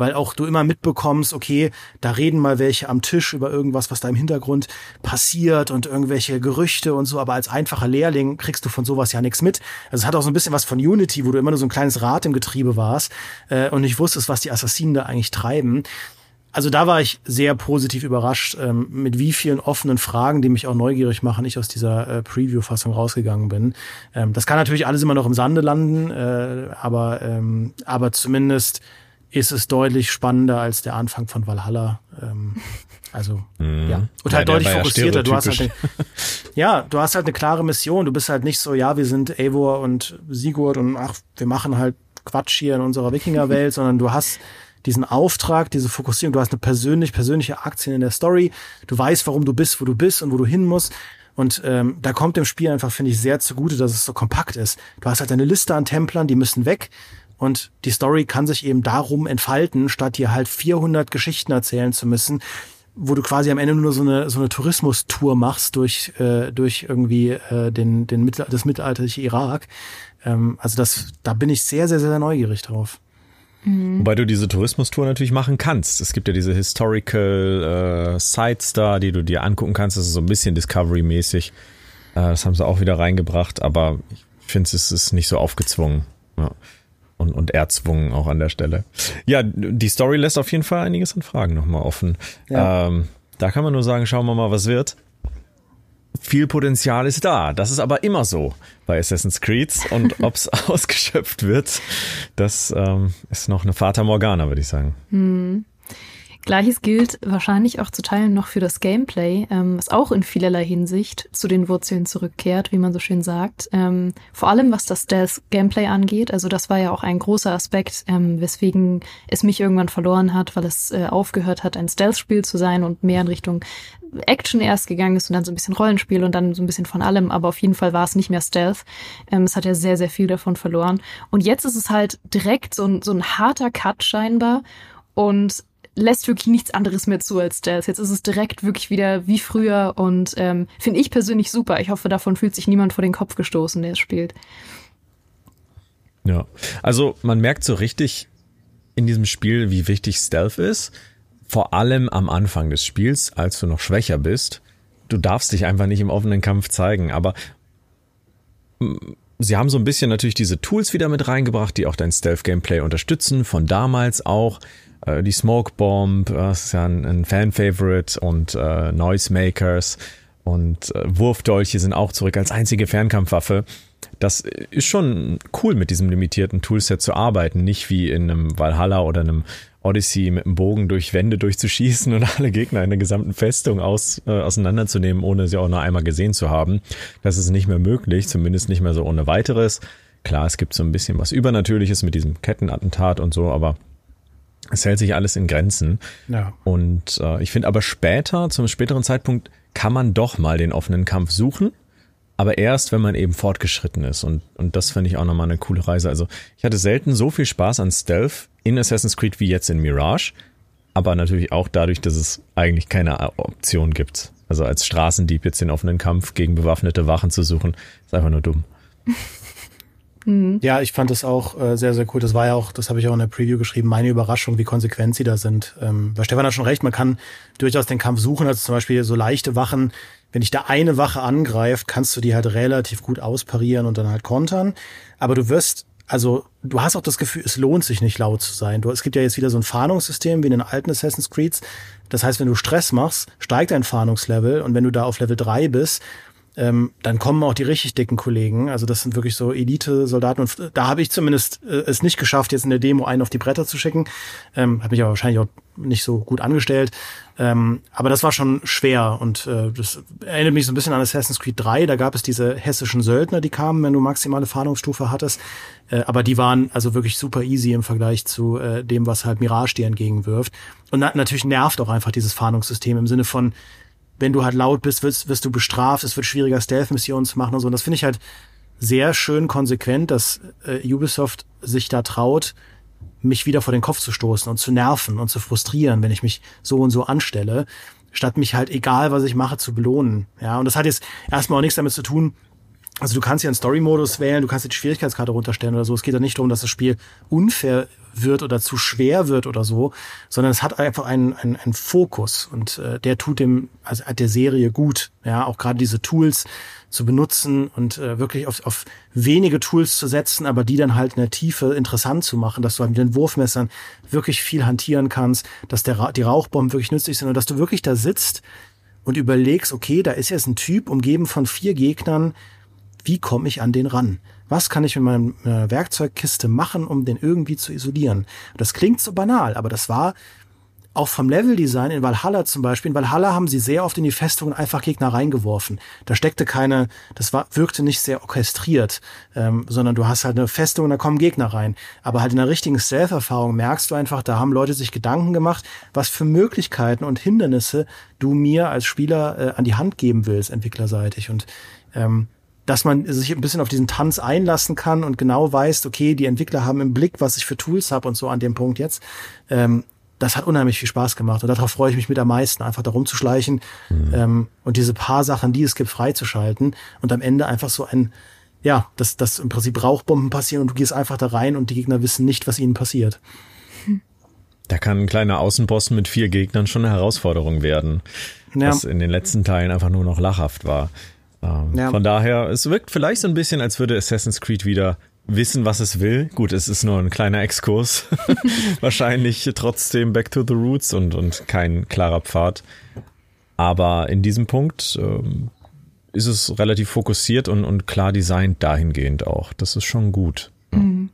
weil auch du immer mitbekommst, okay, da reden mal welche am Tisch über irgendwas, was da im Hintergrund passiert und irgendwelche Gerüchte und so, aber als einfacher Lehrling kriegst du von sowas ja nichts mit. Also es hat auch so ein bisschen was von Unity, wo du immer nur so ein kleines Rad im Getriebe warst äh, und nicht wusstest, was die Assassinen da eigentlich treiben. Also da war ich sehr positiv überrascht, ähm, mit wie vielen offenen Fragen, die mich auch neugierig machen, ich aus dieser äh, Preview-Fassung rausgegangen bin. Ähm, das kann natürlich alles immer noch im Sande landen, äh, aber, ähm, aber zumindest ist es deutlich spannender als der Anfang von Valhalla. Ähm, also [LAUGHS] Mhm. ja. Und halt der deutlich war ja fokussierter. Du hast halt eine, ja, du hast halt eine klare Mission. Du bist halt nicht so, ja, wir sind Eivor und Sigurd und ach, wir machen halt Quatsch hier in unserer Wikingerwelt, [LAUGHS] sondern du hast diesen Auftrag, diese Fokussierung, du hast eine persönlich, persönliche Aktien in der Story, du weißt, warum du bist, wo du bist und wo du hin musst. Und ähm, da kommt dem Spiel einfach, finde ich, sehr zugute, dass es so kompakt ist. Du hast halt eine Liste an Templern, die müssen weg. Und die Story kann sich eben darum entfalten, statt dir halt 400 Geschichten erzählen zu müssen, wo du quasi am Ende nur so eine so eine Tourismustour machst durch äh, durch irgendwie äh, den den Mittel das mittelalterliche Irak. Ähm, also das da bin ich sehr sehr sehr neugierig drauf. Wobei du diese Tourismustour natürlich machen kannst. Es gibt ja diese Historical äh, Sites da, die du dir angucken kannst. Das ist so ein bisschen Discovery-mäßig. Äh, das haben sie auch wieder reingebracht, aber ich finde, es ist nicht so aufgezwungen. Ja. Und, und erzwungen auch an der Stelle. Ja, die Story lässt auf jeden Fall einiges an Fragen nochmal offen. Ja. Ähm, da kann man nur sagen, schauen wir mal, was wird. Viel Potenzial ist da. Das ist aber immer so bei Assassin's Creed. Und [LAUGHS] ob es ausgeschöpft wird, das ähm, ist noch eine Fata Morgana, würde ich sagen. Gleiches gilt wahrscheinlich auch zu Teilen noch für das Gameplay, ähm, was auch in vielerlei Hinsicht zu den Wurzeln zurückkehrt, wie man so schön sagt. Ähm, vor allem was das Stealth-Gameplay angeht. Also das war ja auch ein großer Aspekt, ähm, weswegen es mich irgendwann verloren hat, weil es äh, aufgehört hat, ein Stealth-Spiel zu sein und mehr in Richtung Action erst gegangen ist und dann so ein bisschen Rollenspiel und dann so ein bisschen von allem, aber auf jeden Fall war es nicht mehr Stealth. Ähm, es hat ja sehr, sehr viel davon verloren. Und jetzt ist es halt direkt so ein, so ein harter Cut scheinbar und lässt wirklich nichts anderes mehr zu als Stealth. Jetzt ist es direkt wirklich wieder wie früher und ähm, finde ich persönlich super. Ich hoffe, davon fühlt sich niemand vor den Kopf gestoßen, der es spielt. Ja. Also man merkt so richtig in diesem Spiel, wie wichtig Stealth ist. Vor allem am Anfang des Spiels, als du noch schwächer bist. Du darfst dich einfach nicht im offenen Kampf zeigen, aber sie haben so ein bisschen natürlich diese Tools wieder mit reingebracht, die auch dein Stealth-Gameplay unterstützen, von damals auch. Äh, die Smoke Bomb, äh, das ist ja ein, ein Fan-Favorite und äh, Noisemakers und äh, Wurfdolche sind auch zurück als einzige Fernkampfwaffe. Das ist schon cool, mit diesem limitierten Toolset zu arbeiten, nicht wie in einem Valhalla oder einem Odyssey mit einem Bogen durch Wände durchzuschießen und [LAUGHS] alle Gegner in der gesamten Festung aus, äh, auseinanderzunehmen, ohne sie auch nur einmal gesehen zu haben. Das ist nicht mehr möglich, zumindest nicht mehr so ohne weiteres. Klar, es gibt so ein bisschen was Übernatürliches mit diesem Kettenattentat und so, aber es hält sich alles in Grenzen. Ja. Und äh, ich finde aber später, zum späteren Zeitpunkt, kann man doch mal den offenen Kampf suchen. Aber erst, wenn man eben fortgeschritten ist. Und, und das finde ich auch nochmal eine coole Reise. Also ich hatte selten so viel Spaß an Stealth in Assassin's Creed wie jetzt in Mirage. Aber natürlich auch dadurch, dass es eigentlich keine Option gibt. Also als Straßendieb jetzt den offenen Kampf gegen bewaffnete Wachen zu suchen, ist einfach nur dumm. [LAUGHS] Ja, ich fand das auch äh, sehr, sehr cool. Das war ja auch, das habe ich auch in der Preview geschrieben, meine Überraschung, wie konsequent sie da sind. Ähm, weil Stefan hat schon recht, man kann durchaus den Kampf suchen, also zum Beispiel so leichte Wachen. Wenn dich da eine Wache angreift, kannst du die halt relativ gut ausparieren und dann halt kontern. Aber du wirst, also du hast auch das Gefühl, es lohnt sich nicht laut zu sein. Du, es gibt ja jetzt wieder so ein Fahndungssystem wie in den alten Assassin's Creeds. Das heißt, wenn du Stress machst, steigt dein Fahndungslevel und wenn du da auf Level 3 bist, ähm, dann kommen auch die richtig dicken Kollegen. Also das sind wirklich so Elite-Soldaten. Und da habe ich zumindest äh, es nicht geschafft, jetzt in der Demo einen auf die Bretter zu schicken. Ähm, habe mich aber wahrscheinlich auch nicht so gut angestellt. Ähm, aber das war schon schwer und äh, das erinnert mich so ein bisschen an Assassin's Creed 3. Da gab es diese hessischen Söldner, die kamen, wenn du maximale Fahndungsstufe hattest. Äh, aber die waren also wirklich super easy im Vergleich zu äh, dem, was halt Mirage dir entgegenwirft. Und na natürlich nervt auch einfach dieses Fahndungssystem im Sinne von, wenn du halt laut bist, wirst, wirst du bestraft, es wird schwieriger, Stealth-Missionen zu machen und so. Und das finde ich halt sehr schön konsequent, dass äh, Ubisoft sich da traut, mich wieder vor den Kopf zu stoßen und zu nerven und zu frustrieren, wenn ich mich so und so anstelle, statt mich halt egal, was ich mache, zu belohnen. Ja, und das hat jetzt erstmal auch nichts damit zu tun, also du kannst ja einen Story-Modus wählen, du kannst die Schwierigkeitskarte runterstellen oder so. Es geht ja nicht darum, dass das Spiel unfair wird oder zu schwer wird oder so, sondern es hat einfach einen, einen, einen Fokus und äh, der tut dem, also der Serie gut. Ja, auch gerade diese Tools zu benutzen und äh, wirklich auf, auf wenige Tools zu setzen, aber die dann halt in der Tiefe interessant zu machen, dass du halt mit den Wurfmessern wirklich viel hantieren kannst, dass der, die Rauchbomben wirklich nützlich sind und dass du wirklich da sitzt und überlegst, okay, da ist jetzt ein Typ umgeben von vier Gegnern, wie komme ich an den ran? Was kann ich mit meiner Werkzeugkiste machen, um den irgendwie zu isolieren? Das klingt so banal, aber das war auch vom Leveldesign in Valhalla zum Beispiel. In Valhalla haben sie sehr oft in die Festungen einfach Gegner reingeworfen. Da steckte keine, das war, wirkte nicht sehr orchestriert, ähm, sondern du hast halt eine Festung und da kommen Gegner rein. Aber halt in der richtigen Stealth-Erfahrung merkst du einfach, da haben Leute sich Gedanken gemacht, was für Möglichkeiten und Hindernisse du mir als Spieler äh, an die Hand geben willst, entwicklerseitig. Und ähm, dass man sich ein bisschen auf diesen Tanz einlassen kann und genau weiß, okay, die Entwickler haben im Blick, was ich für Tools habe und so an dem Punkt jetzt. Ähm, das hat unheimlich viel Spaß gemacht und darauf freue ich mich mit am meisten, einfach da rumzuschleichen mhm. ähm, und diese paar Sachen, die es gibt, freizuschalten und am Ende einfach so ein, ja, dass, dass im Prinzip Rauchbomben passieren und du gehst einfach da rein und die Gegner wissen nicht, was ihnen passiert. Da kann ein kleiner Außenboss mit vier Gegnern schon eine Herausforderung werden, ja. was in den letzten Teilen einfach nur noch lachhaft war. Ähm, ja. Von daher, es wirkt vielleicht so ein bisschen, als würde Assassin's Creed wieder wissen, was es will. Gut, es ist nur ein kleiner Exkurs. [LAUGHS] Wahrscheinlich trotzdem back to the roots und, und kein klarer Pfad. Aber in diesem Punkt ähm, ist es relativ fokussiert und, und klar designt dahingehend auch. Das ist schon gut. Mhm.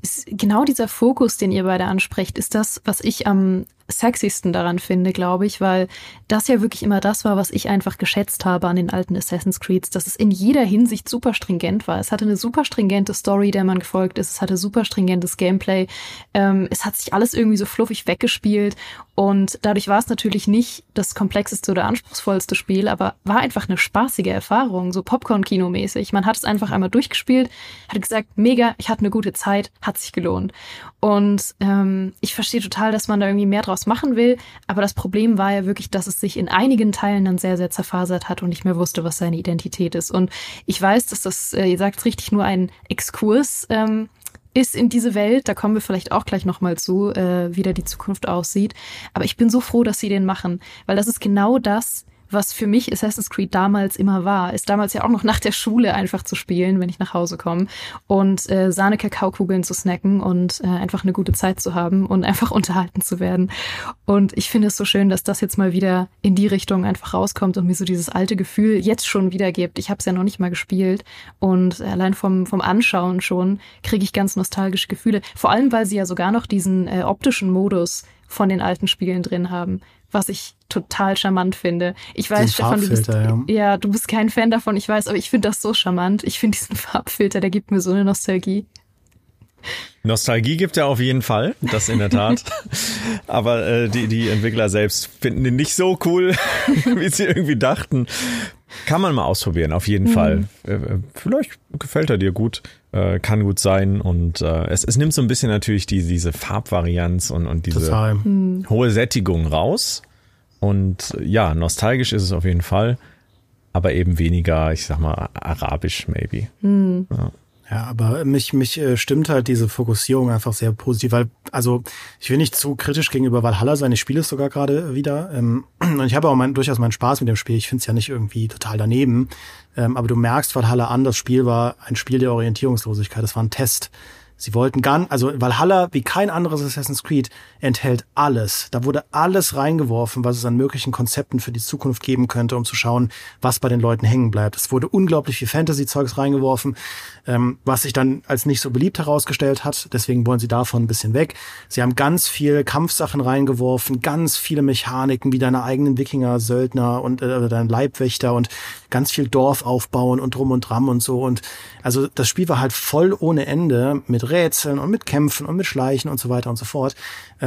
Ist genau dieser Fokus, den ihr beide ansprecht, ist das, was ich am sexiesten daran finde, glaube ich, weil das ja wirklich immer das war, was ich einfach geschätzt habe an den alten Assassin's Creeds, dass es in jeder Hinsicht super stringent war. Es hatte eine super stringente Story, der man gefolgt ist. Es hatte super stringentes Gameplay. Ähm, es hat sich alles irgendwie so fluffig weggespielt und dadurch war es natürlich nicht das komplexeste oder anspruchsvollste Spiel, aber war einfach eine spaßige Erfahrung, so Popcorn-Kino-mäßig. Man hat es einfach einmal durchgespielt, hat gesagt, mega, ich hatte eine gute Zeit, hat sich gelohnt. Und ähm, ich verstehe total, dass man da irgendwie mehr draus machen will, aber das Problem war ja wirklich, dass es sich in einigen Teilen dann sehr, sehr zerfasert hat und nicht mehr wusste, was seine Identität ist. Und ich weiß, dass das, äh, ihr sagt es richtig, nur ein Exkurs ähm, ist in diese Welt. Da kommen wir vielleicht auch gleich nochmal zu, äh, wie da die Zukunft aussieht. Aber ich bin so froh, dass sie den machen, weil das ist genau das, was für mich Assassin's Creed damals immer war. Ist damals ja auch noch [LAUGHS] nach der Schule einfach zu spielen, wenn ich nach Hause komme und äh, Sahne-Kakaokugeln zu snacken und äh, einfach eine gute Zeit zu haben und einfach [LAUGHS] unterhalten zu werden. Und ich finde es so schön, dass das jetzt mal wieder in die Richtung einfach rauskommt und mir so dieses alte Gefühl jetzt schon wieder gibt. Ich habe es ja noch nicht mal gespielt und allein vom, vom Anschauen schon kriege ich ganz nostalgische Gefühle. Vor allem, weil sie ja sogar noch diesen äh, optischen Modus von den alten Spielen drin haben was ich total charmant finde. Ich weiß, Stefan, du bist, ja. ja. du bist kein Fan davon, ich weiß, aber ich finde das so charmant. Ich finde diesen [LAUGHS] Farbfilter, der gibt mir so eine Nostalgie. Nostalgie gibt er auf jeden Fall, das in der Tat. [LAUGHS] Aber äh, die, die Entwickler selbst finden den nicht so cool, [LAUGHS] wie sie irgendwie dachten. Kann man mal ausprobieren, auf jeden mhm. Fall. Äh, äh, vielleicht gefällt er dir gut, äh, kann gut sein. Und es, es nimmt so ein bisschen natürlich die, diese Farbvarianz und, und diese mhm. hohe Sättigung raus. Und ja, nostalgisch ist es auf jeden Fall, aber eben weniger, ich sag mal, arabisch maybe. Mhm. Ja. Ja, aber mich, mich äh, stimmt halt diese Fokussierung einfach sehr positiv, weil, also ich will nicht zu kritisch gegenüber Valhalla sein, ich spiele es sogar gerade wieder. Ähm, [CLEARS THROAT] und ich habe auch mein, durchaus meinen Spaß mit dem Spiel. Ich finde es ja nicht irgendwie total daneben. Ähm, aber du merkst Valhalla an, das Spiel war ein Spiel der Orientierungslosigkeit. Das war ein Test. Sie wollten ganz, also Valhalla, wie kein anderes Assassin's Creed, enthält alles. Da wurde alles reingeworfen, was es an möglichen Konzepten für die Zukunft geben könnte, um zu schauen, was bei den Leuten hängen bleibt. Es wurde unglaublich viel Fantasy-Zeugs reingeworfen, ähm, was sich dann als nicht so beliebt herausgestellt hat. Deswegen wollen sie davon ein bisschen weg. Sie haben ganz viel Kampfsachen reingeworfen, ganz viele Mechaniken, wie deine eigenen Wikinger, Söldner und äh, dein Leibwächter und ganz viel Dorf aufbauen und drum und dram und so. Und also das Spiel war halt voll ohne Ende mit Rätseln und mit Kämpfen und mit Schleichen und so weiter und so fort.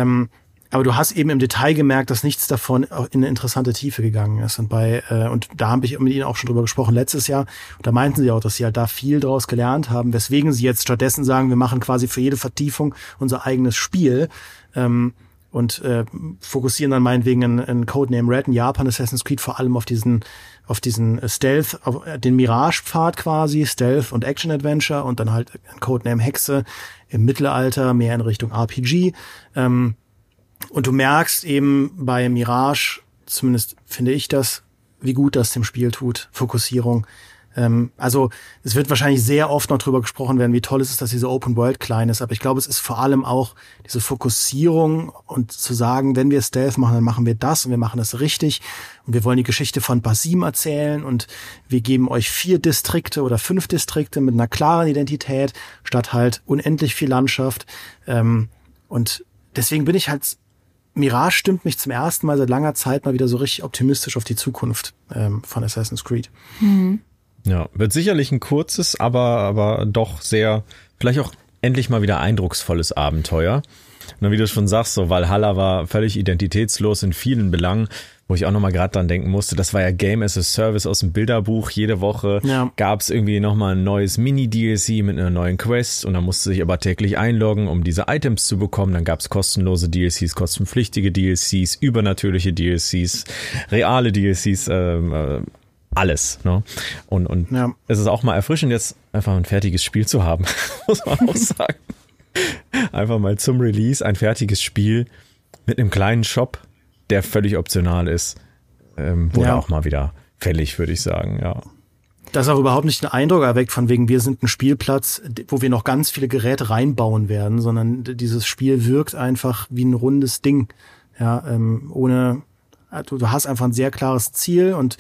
Ähm, aber du hast eben im Detail gemerkt, dass nichts davon in eine interessante Tiefe gegangen ist. Und bei äh, und da habe ich mit ihnen auch schon drüber gesprochen letztes Jahr. Und da meinten sie auch, dass sie halt da viel draus gelernt haben, weswegen sie jetzt stattdessen sagen, wir machen quasi für jede Vertiefung unser eigenes Spiel. Ähm, und äh, fokussieren dann meinetwegen in, in Codename Red in Japan Assassin's Creed vor allem auf diesen auf diesen Stealth, auf den Mirage-Pfad quasi, Stealth und Action-Adventure und dann halt Codename Hexe im Mittelalter, mehr in Richtung RPG. Ähm, und du merkst eben bei Mirage, zumindest finde ich das, wie gut das dem Spiel tut, Fokussierung. Ähm, also es wird wahrscheinlich sehr oft noch drüber gesprochen werden, wie toll es ist, dass diese Open World klein ist. Aber ich glaube, es ist vor allem auch diese Fokussierung und zu sagen, wenn wir Stealth machen, dann machen wir das und wir machen das richtig. Und wir wollen die Geschichte von Basim erzählen und wir geben euch vier Distrikte oder fünf Distrikte mit einer klaren Identität statt halt unendlich viel Landschaft. Ähm, und deswegen bin ich halt Mirage stimmt mich zum ersten Mal seit langer Zeit mal wieder so richtig optimistisch auf die Zukunft ähm, von Assassin's Creed. Mhm. Ja, wird sicherlich ein kurzes, aber, aber doch sehr, vielleicht auch endlich mal wieder eindrucksvolles Abenteuer. Und wie du schon sagst, so Valhalla war völlig identitätslos in vielen Belangen, wo ich auch nochmal gerade dran denken musste, das war ja Game as a Service aus dem Bilderbuch. Jede Woche ja. gab es irgendwie nochmal ein neues Mini-DLC mit einer neuen Quest und dann musste sich aber täglich einloggen, um diese Items zu bekommen. Dann gab es kostenlose DLCs, kostenpflichtige DLCs, übernatürliche DLCs, reale DLCs, ähm, äh, alles. Ne? Und, und ja. es ist auch mal erfrischend, jetzt einfach ein fertiges Spiel zu haben, [LAUGHS] muss man auch sagen. Einfach mal zum Release ein fertiges Spiel mit einem kleinen Shop, der völlig optional ist, ähm, wurde ja. auch mal wieder fällig, würde ich sagen, ja. Das auch überhaupt nicht den Eindruck erweckt, von wegen, wir sind ein Spielplatz, wo wir noch ganz viele Geräte reinbauen werden, sondern dieses Spiel wirkt einfach wie ein rundes Ding. Ja, ähm, ohne, du, du hast einfach ein sehr klares Ziel und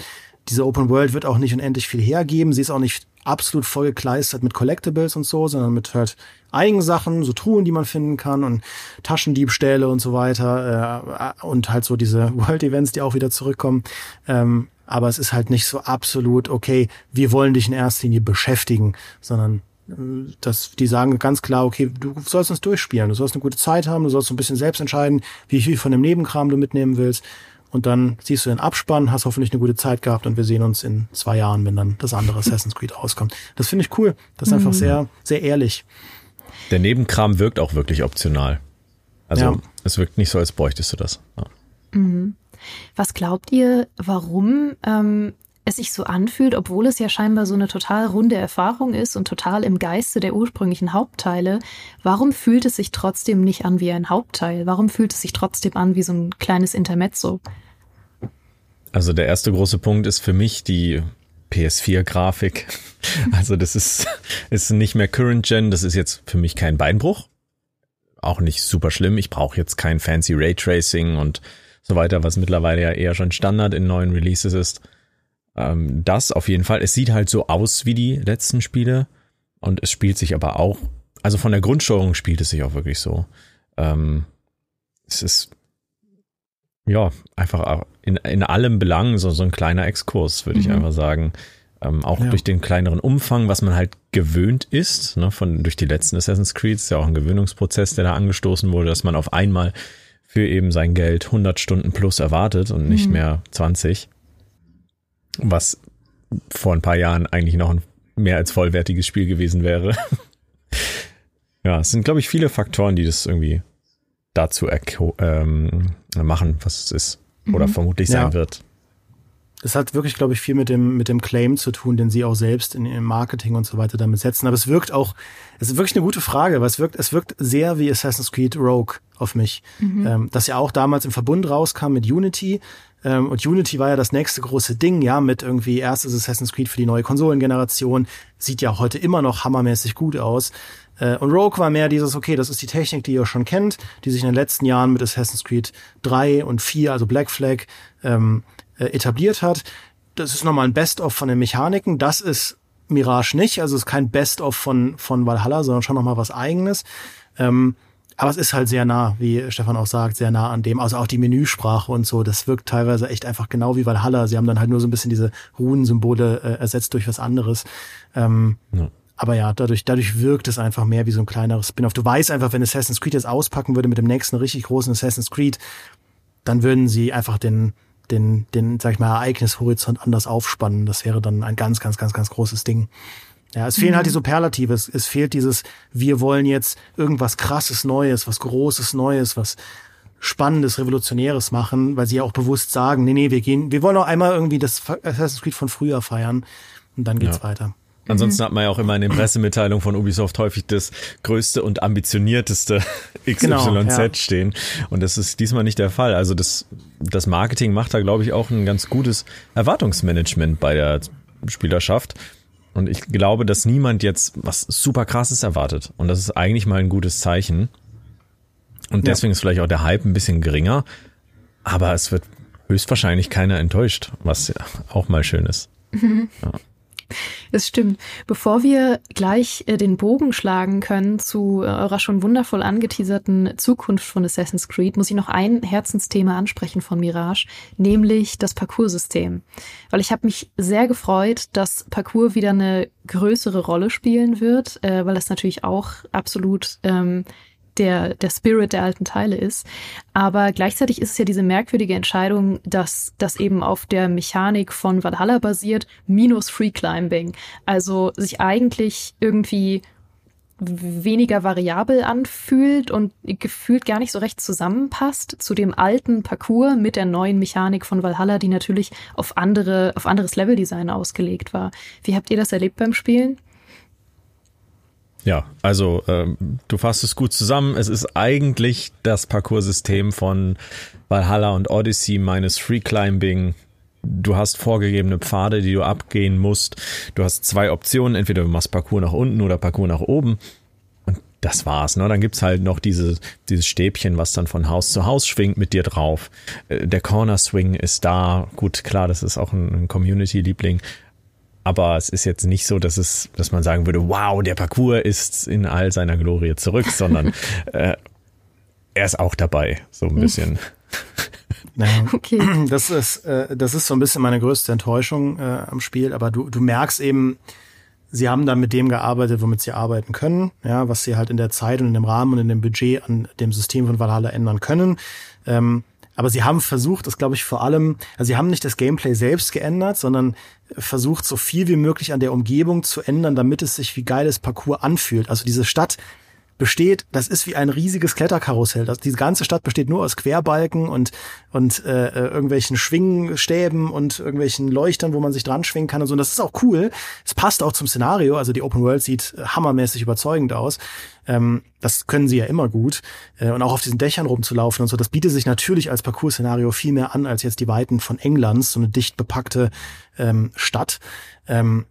diese Open World wird auch nicht unendlich viel hergeben. Sie ist auch nicht absolut vollgekleistert mit Collectibles und so, sondern mit halt Eigensachen, so Truhen, die man finden kann und Taschendiebstähle und so weiter äh, und halt so diese [LAUGHS] World Events, die auch wieder zurückkommen. Ähm, aber es ist halt nicht so absolut, okay, wir wollen dich in erster Linie beschäftigen, sondern äh, dass die sagen ganz klar, okay, du sollst uns durchspielen, du sollst eine gute Zeit haben, du sollst ein bisschen selbst entscheiden, wie viel von dem Nebenkram du mitnehmen willst und dann siehst du den Abspann, hast hoffentlich eine gute Zeit gehabt und wir sehen uns in zwei Jahren, wenn dann das andere Assassin's Creed rauskommt. Das finde ich cool. Das ist mhm. einfach sehr, sehr ehrlich. Der Nebenkram wirkt auch wirklich optional. Also ja. es wirkt nicht so, als bräuchtest du das. Ja. Mhm. Was glaubt ihr, warum ähm, es sich so anfühlt, obwohl es ja scheinbar so eine total runde Erfahrung ist und total im Geiste der ursprünglichen Hauptteile, warum fühlt es sich trotzdem nicht an wie ein Hauptteil? Warum fühlt es sich trotzdem an wie so ein kleines Intermezzo? Also der erste große Punkt ist für mich die PS4-Grafik. [LAUGHS] Also das ist, ist nicht mehr Current Gen, das ist jetzt für mich kein Beinbruch. Auch nicht super schlimm. Ich brauche jetzt kein fancy Raytracing und so weiter, was mittlerweile ja eher schon Standard in neuen Releases ist. Ähm, das auf jeden Fall. Es sieht halt so aus wie die letzten Spiele und es spielt sich aber auch, also von der Grundsteuerung spielt es sich auch wirklich so. Ähm, es ist ja einfach in, in allem Belang so, so ein kleiner Exkurs, würde mhm. ich einfach sagen. Ähm, auch ja. durch den kleineren Umfang, was man halt gewöhnt ist, ne, von durch die letzten Assassin's Creed, ist ja auch ein Gewöhnungsprozess, der da angestoßen wurde, dass man auf einmal für eben sein Geld 100 Stunden plus erwartet und nicht mhm. mehr 20 was vor ein paar Jahren eigentlich noch ein mehr als vollwertiges Spiel gewesen wäre. [LAUGHS] ja, es sind, glaube ich, viele Faktoren, die das irgendwie dazu ähm, machen, was es ist oder mhm. vermutlich sein ja. wird. Das hat wirklich, glaube ich, viel mit dem, mit dem Claim zu tun, den sie auch selbst in ihrem Marketing und so weiter damit setzen. Aber es wirkt auch, es ist wirklich eine gute Frage, weil es wirkt, es wirkt sehr wie Assassin's Creed Rogue auf mich. Mhm. Ähm, das ja auch damals im Verbund rauskam mit Unity. Ähm, und Unity war ja das nächste große Ding, ja, mit irgendwie erstes Assassin's Creed für die neue Konsolengeneration. Sieht ja heute immer noch hammermäßig gut aus. Äh, und Rogue war mehr dieses, okay, das ist die Technik, die ihr schon kennt, die sich in den letzten Jahren mit Assassin's Creed 3 und 4, also Black Flag, ähm, äh, etabliert hat. Das ist nochmal ein Best-of von den Mechaniken. Das ist Mirage nicht, also es ist kein Best-of von, von Valhalla, sondern schon nochmal was eigenes. Ähm, aber es ist halt sehr nah, wie Stefan auch sagt, sehr nah an dem. Also auch die Menüsprache und so, das wirkt teilweise echt einfach genau wie Valhalla. Sie haben dann halt nur so ein bisschen diese Runensymbole äh, ersetzt durch was anderes. Ähm, ja. Aber ja, dadurch, dadurch wirkt es einfach mehr wie so ein kleineres Spin-off. Du weißt einfach, wenn Assassin's Creed jetzt auspacken würde mit dem nächsten richtig großen Assassin's Creed, dann würden sie einfach den, den, den, sag ich mal, Ereignishorizont anders aufspannen. Das wäre dann ein ganz, ganz, ganz, ganz großes Ding. Ja, es fehlen halt die mhm. Superlative. Es, es fehlt dieses, wir wollen jetzt irgendwas krasses Neues, was Großes Neues, was Spannendes, Revolutionäres machen, weil sie ja auch bewusst sagen, nee, nee, wir gehen, wir wollen auch einmal irgendwie das Assassin's Creed von früher feiern und dann geht's ja. weiter. Ansonsten hat man ja auch immer in den Pressemitteilungen von Ubisoft häufig das größte und ambitionierteste XYZ [LAUGHS] genau, ja. stehen. Und das ist diesmal nicht der Fall. Also das, das Marketing macht da, glaube ich, auch ein ganz gutes Erwartungsmanagement bei der Spielerschaft. Und ich glaube, dass niemand jetzt was super krasses erwartet. Und das ist eigentlich mal ein gutes Zeichen. Und deswegen ja. ist vielleicht auch der Hype ein bisschen geringer. Aber es wird höchstwahrscheinlich keiner enttäuscht, was ja auch mal schön ist. [LAUGHS] Ja. Es stimmt. Bevor wir gleich äh, den Bogen schlagen können zu äh, eurer schon wundervoll angeteaserten Zukunft von Assassin's Creed, muss ich noch ein Herzensthema ansprechen von Mirage, nämlich das Parcoursystem. Weil ich habe mich sehr gefreut, dass Parcours wieder eine größere Rolle spielen wird, äh, weil das natürlich auch absolut ähm, der, der Spirit der alten Teile ist. Aber gleichzeitig ist es ja diese merkwürdige Entscheidung, dass das eben auf der Mechanik von Valhalla basiert, minus Free Climbing. Also sich eigentlich irgendwie weniger variabel anfühlt und gefühlt gar nicht so recht zusammenpasst zu dem alten Parcours mit der neuen Mechanik von Valhalla, die natürlich auf andere, auf anderes Leveldesign ausgelegt war. Wie habt ihr das erlebt beim Spielen? Ja, also ähm, du fasst es gut zusammen. Es ist eigentlich das Parcoursystem von Valhalla und Odyssey meines Free Climbing. Du hast vorgegebene Pfade, die du abgehen musst. Du hast zwei Optionen. Entweder du machst Parcours nach unten oder Parcours nach oben. Und das war's. Ne? Dann gibt's halt noch diese, dieses Stäbchen, was dann von Haus zu Haus schwingt mit dir drauf. Äh, der Corner Swing ist da. Gut, klar, das ist auch ein, ein Community-Liebling aber es ist jetzt nicht so, dass es, dass man sagen würde, wow, der Parcours ist in all seiner Glorie zurück, [LAUGHS] sondern äh, er ist auch dabei, so ein bisschen. Ja, [LAUGHS] okay. Das ist, äh, das ist so ein bisschen meine größte Enttäuschung äh, am Spiel, aber du, du merkst eben, sie haben da mit dem gearbeitet, womit sie arbeiten können, ja, was sie halt in der Zeit und in dem Rahmen und in dem Budget an dem System von Valhalla ändern können. Ähm, aber sie haben versucht, das glaube ich vor allem, also sie haben nicht das Gameplay selbst geändert, sondern versucht so viel wie möglich an der Umgebung zu ändern, damit es sich wie geiles Parcours anfühlt. Also diese Stadt besteht, das ist wie ein riesiges Kletterkarussell. Das, diese ganze Stadt besteht nur aus Querbalken und, und äh, äh, irgendwelchen Schwingstäben und irgendwelchen Leuchtern, wo man sich dran schwingen kann und so. Und das ist auch cool. Es passt auch zum Szenario. Also die Open World sieht hammermäßig überzeugend aus. Ähm, das können sie ja immer gut. Äh, und auch auf diesen Dächern rumzulaufen und so, das bietet sich natürlich als Parcours-Szenario viel mehr an, als jetzt die Weiten von Englands, so eine dicht bepackte ähm, Stadt. Ähm,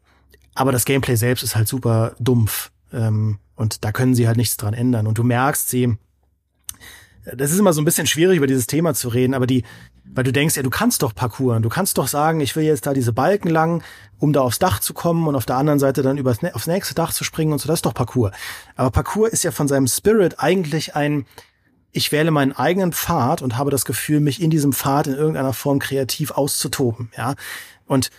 aber das Gameplay selbst ist halt super dumpf. Ähm, und da können sie halt nichts dran ändern. Und du merkst sie, das ist immer so ein bisschen schwierig, über dieses Thema zu reden, aber die, weil du denkst, ja, du kannst doch parkouren. Du kannst doch sagen, ich will jetzt da diese Balken lang, um da aufs Dach zu kommen und auf der anderen Seite dann übers, aufs nächste Dach zu springen und so. Das ist doch Parkour. Aber Parkour ist ja von seinem Spirit eigentlich ein, ich wähle meinen eigenen Pfad und habe das Gefühl, mich in diesem Pfad in irgendeiner Form kreativ auszutoben, ja. Und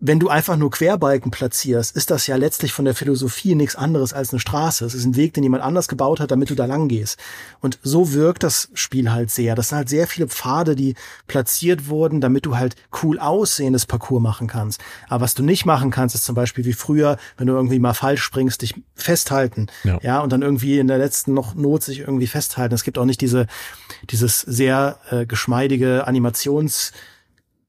wenn du einfach nur Querbalken platzierst, ist das ja letztlich von der Philosophie nichts anderes als eine Straße. Es ist ein Weg, den jemand anders gebaut hat, damit du da lang gehst. Und so wirkt das Spiel halt sehr. Das sind halt sehr viele Pfade, die platziert wurden, damit du halt cool aussehendes Parcours machen kannst. Aber was du nicht machen kannst, ist zum Beispiel wie früher, wenn du irgendwie mal falsch springst, dich festhalten. Ja, ja und dann irgendwie in der letzten noch Not sich irgendwie festhalten. Es gibt auch nicht diese, dieses sehr äh, geschmeidige Animations-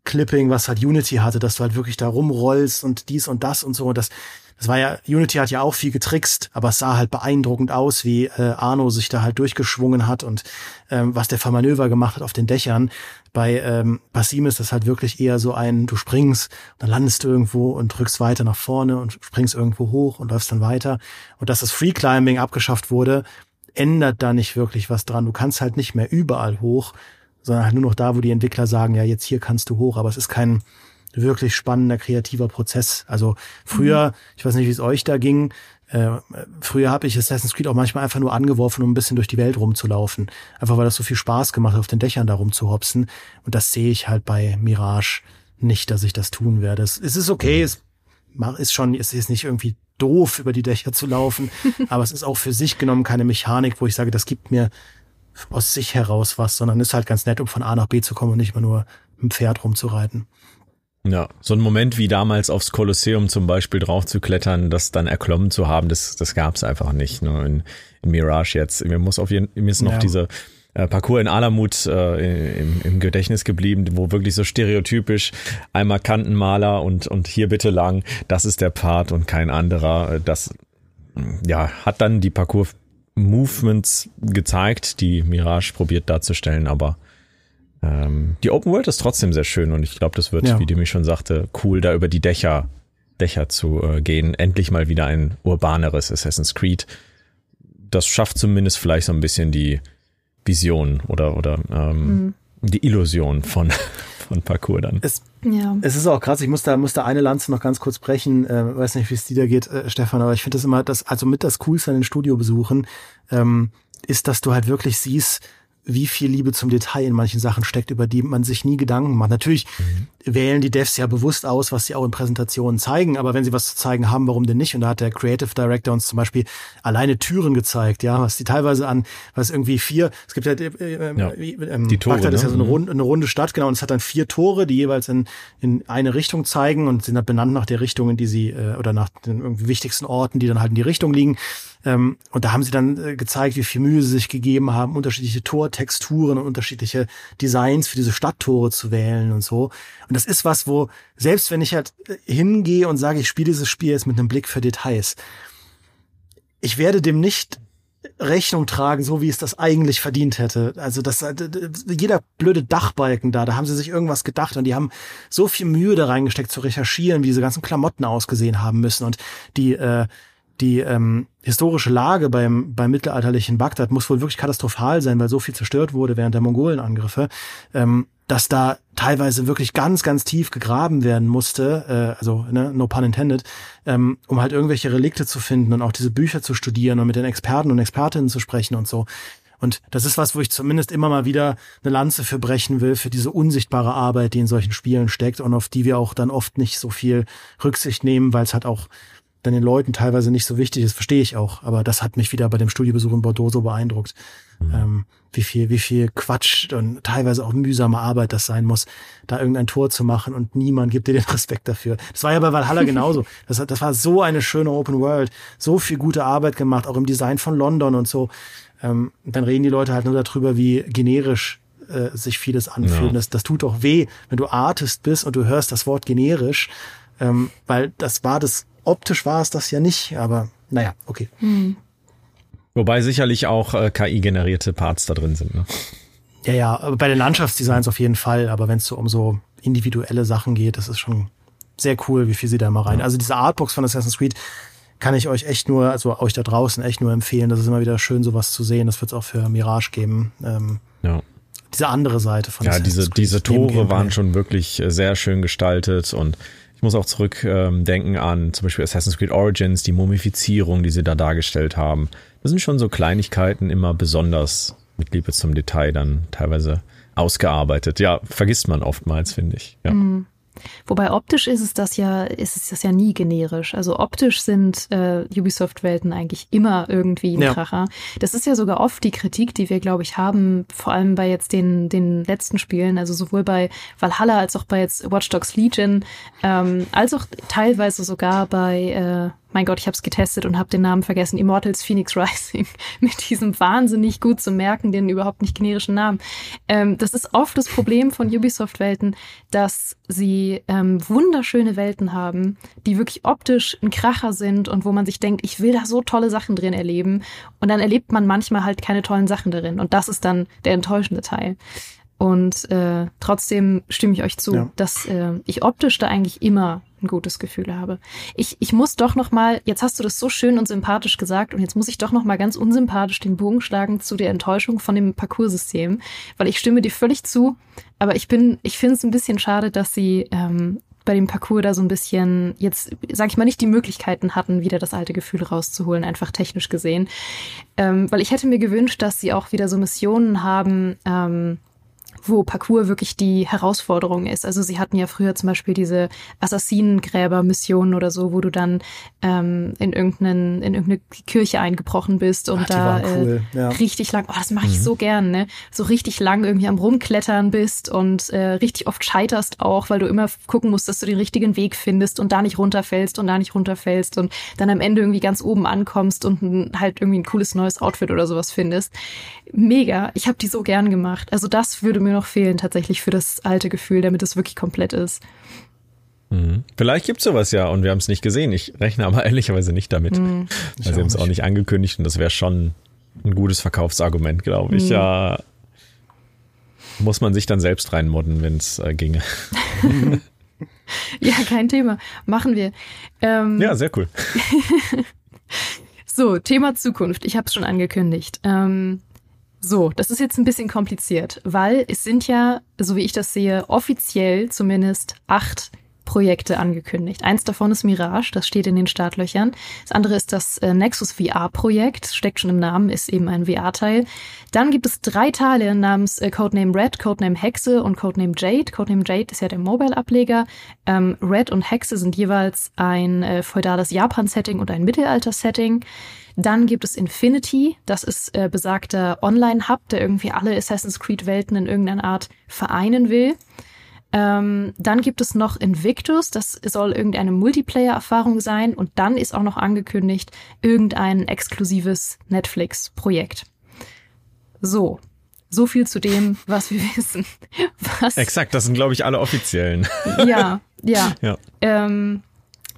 Clipping, was halt Unity hatte, dass du halt wirklich da rumrollst und dies und das und so. Und das, es war ja, Unity hat ja auch viel getrickst, aber es sah halt beeindruckend aus, wie äh, Arno sich da halt durchgeschwungen hat und ähm, was der für Manöver gemacht hat auf den Dächern. Bei ähm, Basim ist das halt wirklich eher so ein, du springst, dann landest du irgendwo und drückst weiter nach vorne und springst irgendwo hoch und läufst dann weiter. Und dass das Free Climbing abgeschafft wurde, ändert da nicht wirklich was dran. Du kannst halt nicht mehr überall hoch, sondern halt nur noch da, wo die Entwickler sagen, ja, jetzt hier kannst du hoch, aber es ist kein wirklich spannender, kreativer Prozess. Also früher, mhm. ich weiß nicht, wie es euch da ging, äh, früher habe ich Assassin's Creed auch manchmal einfach nur angeworfen, um ein bisschen durch die Welt rumzulaufen. Einfach weil das so viel Spaß gemacht hat, auf den Dächern da rumzuhopsen. Und das sehe ich halt bei Mirage nicht, dass ich das tun werde. Es, es ist okay, es ist schon, es ist nicht irgendwie doof, über die Dächer zu laufen, [LAUGHS] aber es ist auch für sich genommen keine Mechanik, wo ich sage, das gibt mir aus sich heraus was, sondern ist halt ganz nett, um von A nach B zu kommen und nicht mal nur mit dem Pferd rumzureiten. Ja, so ein Moment wie damals aufs Kolosseum zum Beispiel drauf zu klettern, das dann erklommen zu haben, das, das gab es einfach nicht. Ne? In, in Mirage jetzt. Mir muss auf jeden mir ist noch ja. diese äh, Parcours in Alamut äh, im, im Gedächtnis geblieben, wo wirklich so stereotypisch einmal Kantenmaler und, und hier bitte lang, das ist der Part und kein anderer. Das ja, hat dann die Parcours Movements gezeigt, die Mirage probiert darzustellen, aber ähm, die Open World ist trotzdem sehr schön und ich glaube, das wird, ja. wie Demi schon sagte, cool, da über die Dächer, Dächer zu äh, gehen. Endlich mal wieder ein urbaneres Assassin's Creed. Das schafft zumindest vielleicht so ein bisschen die Vision oder, oder ähm, mhm. die Illusion von, von Parcours dann. Es, ja. es ist auch krass, ich muss da, muss da eine Lanze noch ganz kurz brechen, äh, weiß nicht, wie es dir da geht, äh, Stefan, aber ich finde das immer, das, also mit das Coolste an den Studiobesuchen, ähm, ist, dass du halt wirklich siehst, wie viel Liebe zum Detail in manchen Sachen steckt, über die man sich nie Gedanken macht. Natürlich mhm. Wählen die Devs ja bewusst aus, was sie auch in Präsentationen zeigen, aber wenn sie was zu zeigen haben, warum denn nicht? Und da hat der Creative Director uns zum Beispiel alleine Türen gezeigt, ja, was die teilweise an, was irgendwie vier, es gibt ja, äh, ja. Ähm, die Tore, Bagdad ist ja so eine, mhm. runde, eine runde Stadt, genau, und es hat dann vier Tore, die jeweils in, in eine Richtung zeigen und sind dann benannt nach der Richtung, in die sie, äh, oder nach den irgendwie wichtigsten Orten, die dann halt in die Richtung liegen. Ähm, und da haben sie dann äh, gezeigt, wie viel Mühe sie sich gegeben haben, unterschiedliche Tortexturen und unterschiedliche Designs für diese Stadttore zu wählen und so. Und das ist was, wo selbst wenn ich halt äh, hingehe und sage, ich spiele dieses Spiel jetzt mit einem Blick für Details, ich werde dem nicht Rechnung tragen, so wie es das eigentlich verdient hätte. Also das äh, jeder blöde Dachbalken da, da haben sie sich irgendwas gedacht und die haben so viel Mühe da reingesteckt zu recherchieren, wie diese ganzen Klamotten ausgesehen haben müssen und die äh, die ähm, historische Lage beim, beim mittelalterlichen Bagdad muss wohl wirklich katastrophal sein, weil so viel zerstört wurde während der Mongolenangriffe, ähm, dass da teilweise wirklich ganz, ganz tief gegraben werden musste, äh, also ne, no pun intended, ähm, um halt irgendwelche Relikte zu finden und auch diese Bücher zu studieren und mit den Experten und Expertinnen zu sprechen und so. Und das ist was, wo ich zumindest immer mal wieder eine Lanze für brechen will, für diese unsichtbare Arbeit, die in solchen Spielen steckt und auf die wir auch dann oft nicht so viel Rücksicht nehmen, weil es halt auch dann den Leuten teilweise nicht so wichtig ist, verstehe ich auch. Aber das hat mich wieder bei dem Studiebesuch in Bordeaux so beeindruckt. Mhm. Ähm, wie viel, wie viel Quatsch und teilweise auch mühsame Arbeit das sein muss, da irgendein Tor zu machen und niemand gibt dir den [LAUGHS] Respekt dafür. Das war ja bei Valhalla genauso. [LAUGHS] Das, das war so eine schöne Open World, so viel gute Arbeit gemacht, auch im Design von London und so. Ähm, dann reden die Leute halt nur darüber, wie generisch äh, sich vieles anfühlt. Ja. Das, das tut doch weh, wenn du Artist bist und du hörst das Wort generisch, ähm, weil das war das Optisch war es das ja nicht, aber naja, okay. Hm. Wobei sicherlich auch äh, KI-generierte Parts da drin sind. Ne? Ja, ja, aber bei den Landschaftsdesigns auf jeden Fall. Aber wenn es so um so individuelle Sachen geht, das ist schon sehr cool, wie viel sie da immer rein. Ja. Also diese Artbox von Assassin's Creed kann ich euch echt nur, also euch da draußen echt nur empfehlen. Das ist immer wieder schön, sowas zu sehen. Das wird es auch für Mirage geben. Ähm, ja. Diese andere Seite von Ja, diese, diese Tore waren schon wirklich äh, sehr schön gestaltet und ich muss auch zurückdenken ähm, an zum Beispiel Assassin's Creed Origins, die Mumifizierung, die sie da dargestellt haben. Das sind schon so Kleinigkeiten immer besonders mit Liebe zum Detail dann teilweise ausgearbeitet. Ja, vergisst man oftmals, finde ich. Ja. Mhm. Wobei optisch ist es das ja, ist es das ja nie generisch. Also optisch sind äh, Ubisoft-Welten eigentlich immer irgendwie ein ja. Kracher. Das ist ja sogar oft die Kritik, die wir, glaube ich, haben, vor allem bei jetzt den, den letzten Spielen, also sowohl bei Valhalla als auch bei jetzt Watch Dogs Legion, ähm, als auch teilweise sogar bei äh, mein Gott, ich habe es getestet und habe den Namen vergessen, Immortals Phoenix [LAUGHS] Rising, mit diesem wahnsinnig gut zu merken, den überhaupt nicht generischen Namen. Ähm, das ist oft das Problem von Ubisoft-Welten, dass sie ähm, wunderschöne Welten haben, die wirklich optisch ein Kracher sind und wo man sich denkt, ich will da so tolle Sachen drin erleben. Und dann erlebt man manchmal halt keine tollen Sachen darin. Und das ist dann der enttäuschende Teil. Und äh, trotzdem stimme ich euch zu, ja. dass äh, ich optisch da eigentlich immer ein gutes Gefühl habe. Ich, ich muss doch noch mal, jetzt hast du das so schön und sympathisch gesagt und jetzt muss ich doch noch mal ganz unsympathisch den Bogen schlagen zu der Enttäuschung von dem Parcoursystem, weil ich stimme dir völlig zu, aber ich bin, ich finde es ein bisschen schade, dass sie ähm, bei dem Parcours da so ein bisschen jetzt, sag ich mal, nicht die Möglichkeiten hatten, wieder das alte Gefühl rauszuholen, einfach technisch gesehen. Ähm, weil ich hätte mir gewünscht, dass sie auch wieder so Missionen haben, ähm, wo Parcours wirklich die Herausforderung ist. Also sie hatten ja früher zum Beispiel diese Assassinengräber-Missionen oder so, wo du dann ähm, in, irgendeinen, in irgendeine Kirche eingebrochen bist und Ach, da äh, cool. äh, ja. richtig lang, oh, das mache ich mhm. so gern, ne? So richtig lang irgendwie am Rumklettern bist und äh, richtig oft scheiterst auch, weil du immer gucken musst, dass du den richtigen Weg findest und da nicht runterfällst und da nicht runterfällst und dann am Ende irgendwie ganz oben ankommst und halt irgendwie ein cooles neues Outfit oder sowas findest. Mega. Ich habe die so gern gemacht. Also das würde mir noch fehlen tatsächlich für das alte Gefühl, damit es wirklich komplett ist. Mhm. Vielleicht gibt es sowas ja und wir haben es nicht gesehen. Ich rechne aber [LAUGHS] ehrlicherweise nicht damit. Mhm. Weil sie haben es auch nicht angekündigt und das wäre schon ein gutes Verkaufsargument, glaube ich. Mhm. Ja, muss man sich dann selbst reinmodden, wenn es äh, ginge. [LAUGHS] ja, kein Thema. Machen wir. Ähm, ja, sehr cool. [LAUGHS] so, Thema Zukunft. Ich habe es schon angekündigt. Ähm, so, das ist jetzt ein bisschen kompliziert, weil es sind ja, so wie ich das sehe, offiziell zumindest acht Projekte angekündigt. Eins davon ist Mirage, das steht in den Startlöchern. Das andere ist das äh, Nexus VR-Projekt, steckt schon im Namen, ist eben ein VR-Teil. Dann gibt es drei Teile namens äh, Codename Red, Codename Hexe und Codename Jade. Codename Jade ist ja der Mobile-Ableger. Ähm, Red und Hexe sind jeweils ein äh, feudales Japan-Setting und ein Mittelalter-Setting. Dann gibt es Infinity, das ist äh, besagter Online-Hub, der irgendwie alle Assassin's Creed-Welten in irgendeiner Art vereinen will. Ähm, dann gibt es noch Invictus, das soll irgendeine Multiplayer-Erfahrung sein. Und dann ist auch noch angekündigt irgendein exklusives Netflix-Projekt. So, so viel zu dem, was wir [LAUGHS] wissen. Was Exakt, das sind, glaube ich, alle offiziellen. Ja, ja. [LAUGHS] ja. Ähm,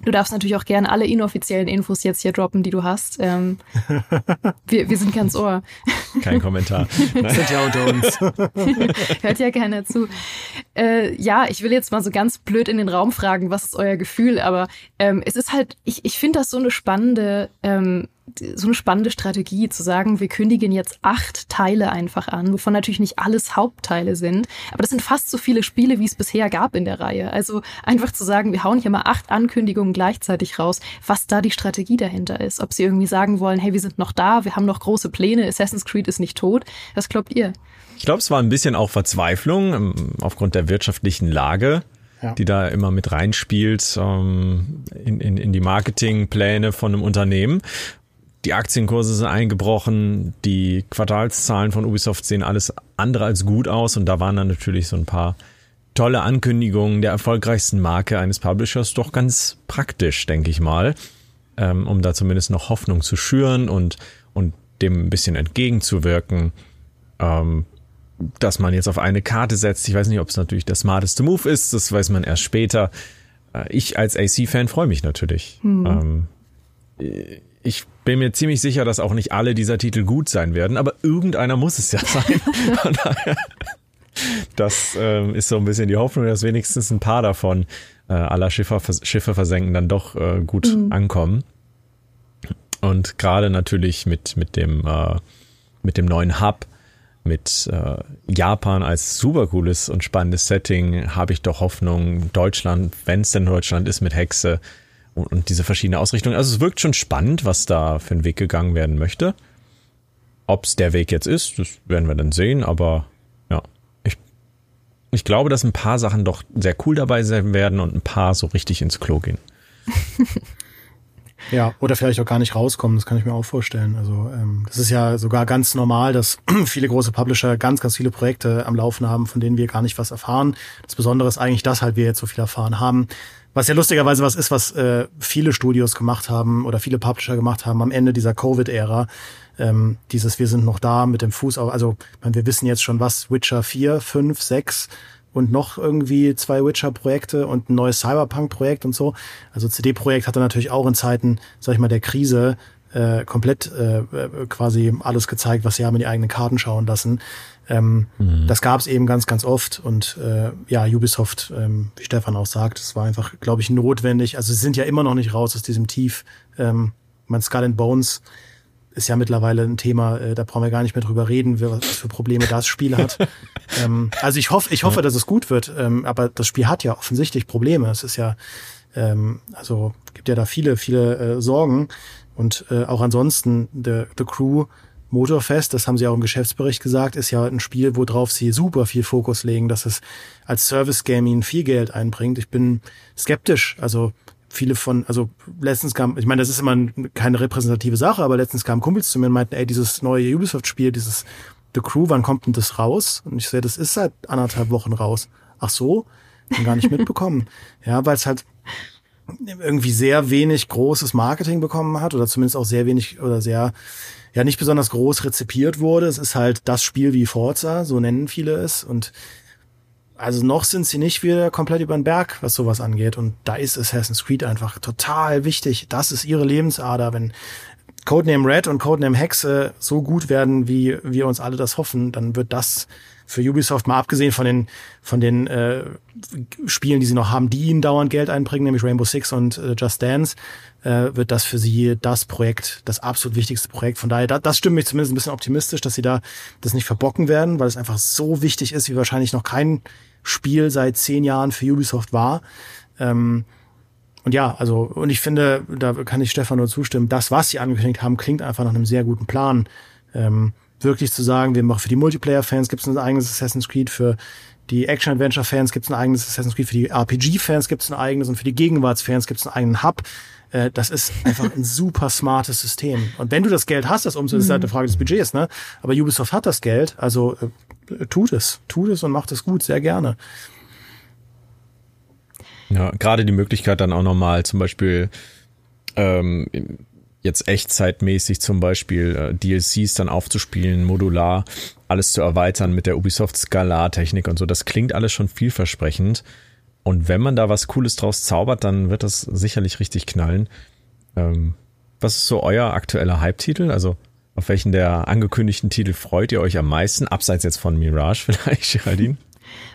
Du darfst natürlich auch gerne alle inoffiziellen Infos jetzt hier droppen, die du hast. Ähm, [LAUGHS] wir, wir sind ganz ohr. Kein Kommentar. [LAUGHS] sind ja unter uns. [LAUGHS] Hört ja keiner zu. Äh, ja, ich will jetzt mal so ganz blöd in den Raum fragen, was ist euer Gefühl? Aber ähm, es ist halt, ich, ich finde das so eine spannende ähm, so eine spannende Strategie zu sagen, wir kündigen jetzt acht Teile einfach an, wovon natürlich nicht alles Hauptteile sind, aber das sind fast so viele Spiele, wie es bisher gab in der Reihe. Also einfach zu sagen, wir hauen hier mal acht Ankündigungen gleichzeitig raus, was da die Strategie dahinter ist. Ob sie irgendwie sagen wollen, hey, wir sind noch da, wir haben noch große Pläne, Assassin's Creed ist nicht tot. Was glaubt ihr? Ich glaube, es war ein bisschen auch Verzweiflung ähm, aufgrund der wirtschaftlichen Lage. Die da immer mit reinspielt ähm, in, in, in die Marketingpläne von einem Unternehmen die Aktienkurse sind eingebrochen, die Quartalszahlen von Ubisoft sehen alles andere als gut aus und da waren dann natürlich so ein paar tolle Ankündigungen der erfolgreichsten Marke eines Publishers doch ganz praktisch, denke ich mal, ähm, um da zumindest noch Hoffnung zu schüren und, und dem ein bisschen entgegenzuwirken, ähm, dass man jetzt auf eine Karte setzt. Ich weiß nicht, ob es natürlich der smarteste Move ist, das weiß man erst später. Äh, ich als AC-Fan freue mich natürlich. Hm. Ähm, ich bin mir ziemlich sicher, dass auch nicht alle dieser Titel gut sein werden, aber irgendeiner muss es ja [LAUGHS] sein. Von daher, das ähm, ist so ein bisschen die Hoffnung, dass wenigstens ein paar davon äh, aller Schiffe, Schiffe versenken dann doch äh, gut mhm. ankommen. Und gerade natürlich mit, mit, dem, äh, mit dem neuen Hub, mit äh, Japan als super cooles und spannendes Setting, habe ich doch Hoffnung, Deutschland, wenn es denn Deutschland ist mit Hexe, und, und diese verschiedenen Ausrichtungen. Also es wirkt schon spannend, was da für ein Weg gegangen werden möchte. Ob es der Weg jetzt ist, das werden wir dann sehen, aber ja, ich, ich glaube, dass ein paar Sachen doch sehr cool dabei sein werden und ein paar so richtig ins Klo gehen. [LAUGHS] Ja, oder vielleicht auch gar nicht rauskommen, das kann ich mir auch vorstellen. Also ähm, das ist ja sogar ganz normal, dass [CLEARS THROAT] viele große Publisher ganz, ganz viele Projekte am Laufen haben, von denen wir gar nicht was erfahren. Das Besondere ist eigentlich, dass halt wir jetzt so viel erfahren haben. Was ja lustigerweise was ist, was äh, viele Studios gemacht haben oder viele Publisher gemacht haben am Ende dieser Covid-Ära. Ähm, dieses Wir sind noch da mit dem Fuß auf. Also meine, wir wissen jetzt schon was, Witcher 4, 5, 6 und noch irgendwie zwei Witcher-Projekte und ein neues Cyberpunk-Projekt und so. Also CD-Projekt hatte natürlich auch in Zeiten, sag ich mal, der Krise äh, komplett äh, quasi alles gezeigt, was sie haben in die eigenen Karten schauen lassen. Ähm, mhm. Das gab es eben ganz, ganz oft und äh, ja, Ubisoft, ähm, wie Stefan auch sagt, es war einfach, glaube ich, notwendig. Also sie sind ja immer noch nicht raus aus diesem Tief. Ähm, mein Skull and Bones ist ja mittlerweile ein Thema, äh, da brauchen wir gar nicht mehr drüber reden, was für Probleme das Spiel hat. [LAUGHS] ähm, also ich hoffe, ich hoffe, dass es gut wird, ähm, aber das Spiel hat ja offensichtlich Probleme. Es ist ja, ähm, also gibt ja da viele, viele äh, Sorgen und äh, auch ansonsten The, The Crew Motorfest, das haben sie auch im Geschäftsbericht gesagt, ist ja ein Spiel, worauf sie super viel Fokus legen, dass es als Service Game ihnen viel Geld einbringt. Ich bin skeptisch, also viele von, also letztens kam, ich meine, das ist immer keine repräsentative Sache, aber letztens kamen Kumpels zu mir und meinten, ey, dieses neue Ubisoft-Spiel, dieses The Crew, wann kommt denn das raus? Und ich sehe, das ist seit anderthalb Wochen raus. Ach so? Gar nicht [LAUGHS] mitbekommen. ja, weil es halt irgendwie sehr wenig großes Marketing bekommen hat oder zumindest auch sehr wenig oder sehr ja nicht besonders groß rezipiert wurde. Es ist halt das Spiel wie Forza, so nennen viele es und also noch sind sie nicht wieder komplett über den Berg, was sowas angeht. Und da ist Assassin's Creed einfach total wichtig. Das ist ihre Lebensader. Wenn Codename Red und Codename Hexe so gut werden, wie wir uns alle das hoffen, dann wird das für Ubisoft mal abgesehen von den von den äh, Spielen, die sie noch haben, die ihnen dauernd Geld einbringen, nämlich Rainbow Six und äh, Just Dance, äh, wird das für sie das Projekt, das absolut wichtigste Projekt. Von daher, da, das stimmt mich zumindest ein bisschen optimistisch, dass sie da das nicht verbocken werden, weil es einfach so wichtig ist, wie wahrscheinlich noch kein Spiel seit zehn Jahren für Ubisoft war. Ähm, und ja, also, und ich finde, da kann ich Stefan nur zustimmen, das, was sie angekündigt haben, klingt einfach nach einem sehr guten Plan. Ähm, wirklich zu sagen, wir machen für die Multiplayer-Fans gibt es ein eigenes Assassin's Creed, für die Action-Adventure-Fans gibt es ein eigenes Assassin's Creed, für die RPG-Fans gibt es ein eigenes und für die Gegenwarts-Fans gibt es einen eigenen Hub. Äh, das ist einfach ein [LAUGHS] super smartes System. Und wenn du das Geld hast, das umzusetzen, mhm. ist halt eine Frage des Budgets, ne? Aber Ubisoft hat das Geld, also äh, tut es, tut es und macht es gut, sehr gerne. Ja, gerade die Möglichkeit dann auch nochmal zum Beispiel ähm, jetzt echtzeitmäßig zum Beispiel äh, DLCs dann aufzuspielen, modular, alles zu erweitern mit der Ubisoft Skalar-Technik und so. Das klingt alles schon vielversprechend. Und wenn man da was Cooles draus zaubert, dann wird das sicherlich richtig knallen. Ähm, was ist so euer aktueller Hype-Titel? Also auf welchen der angekündigten Titel freut ihr euch am meisten? Abseits jetzt von Mirage [LAUGHS] vielleicht, Geraldine?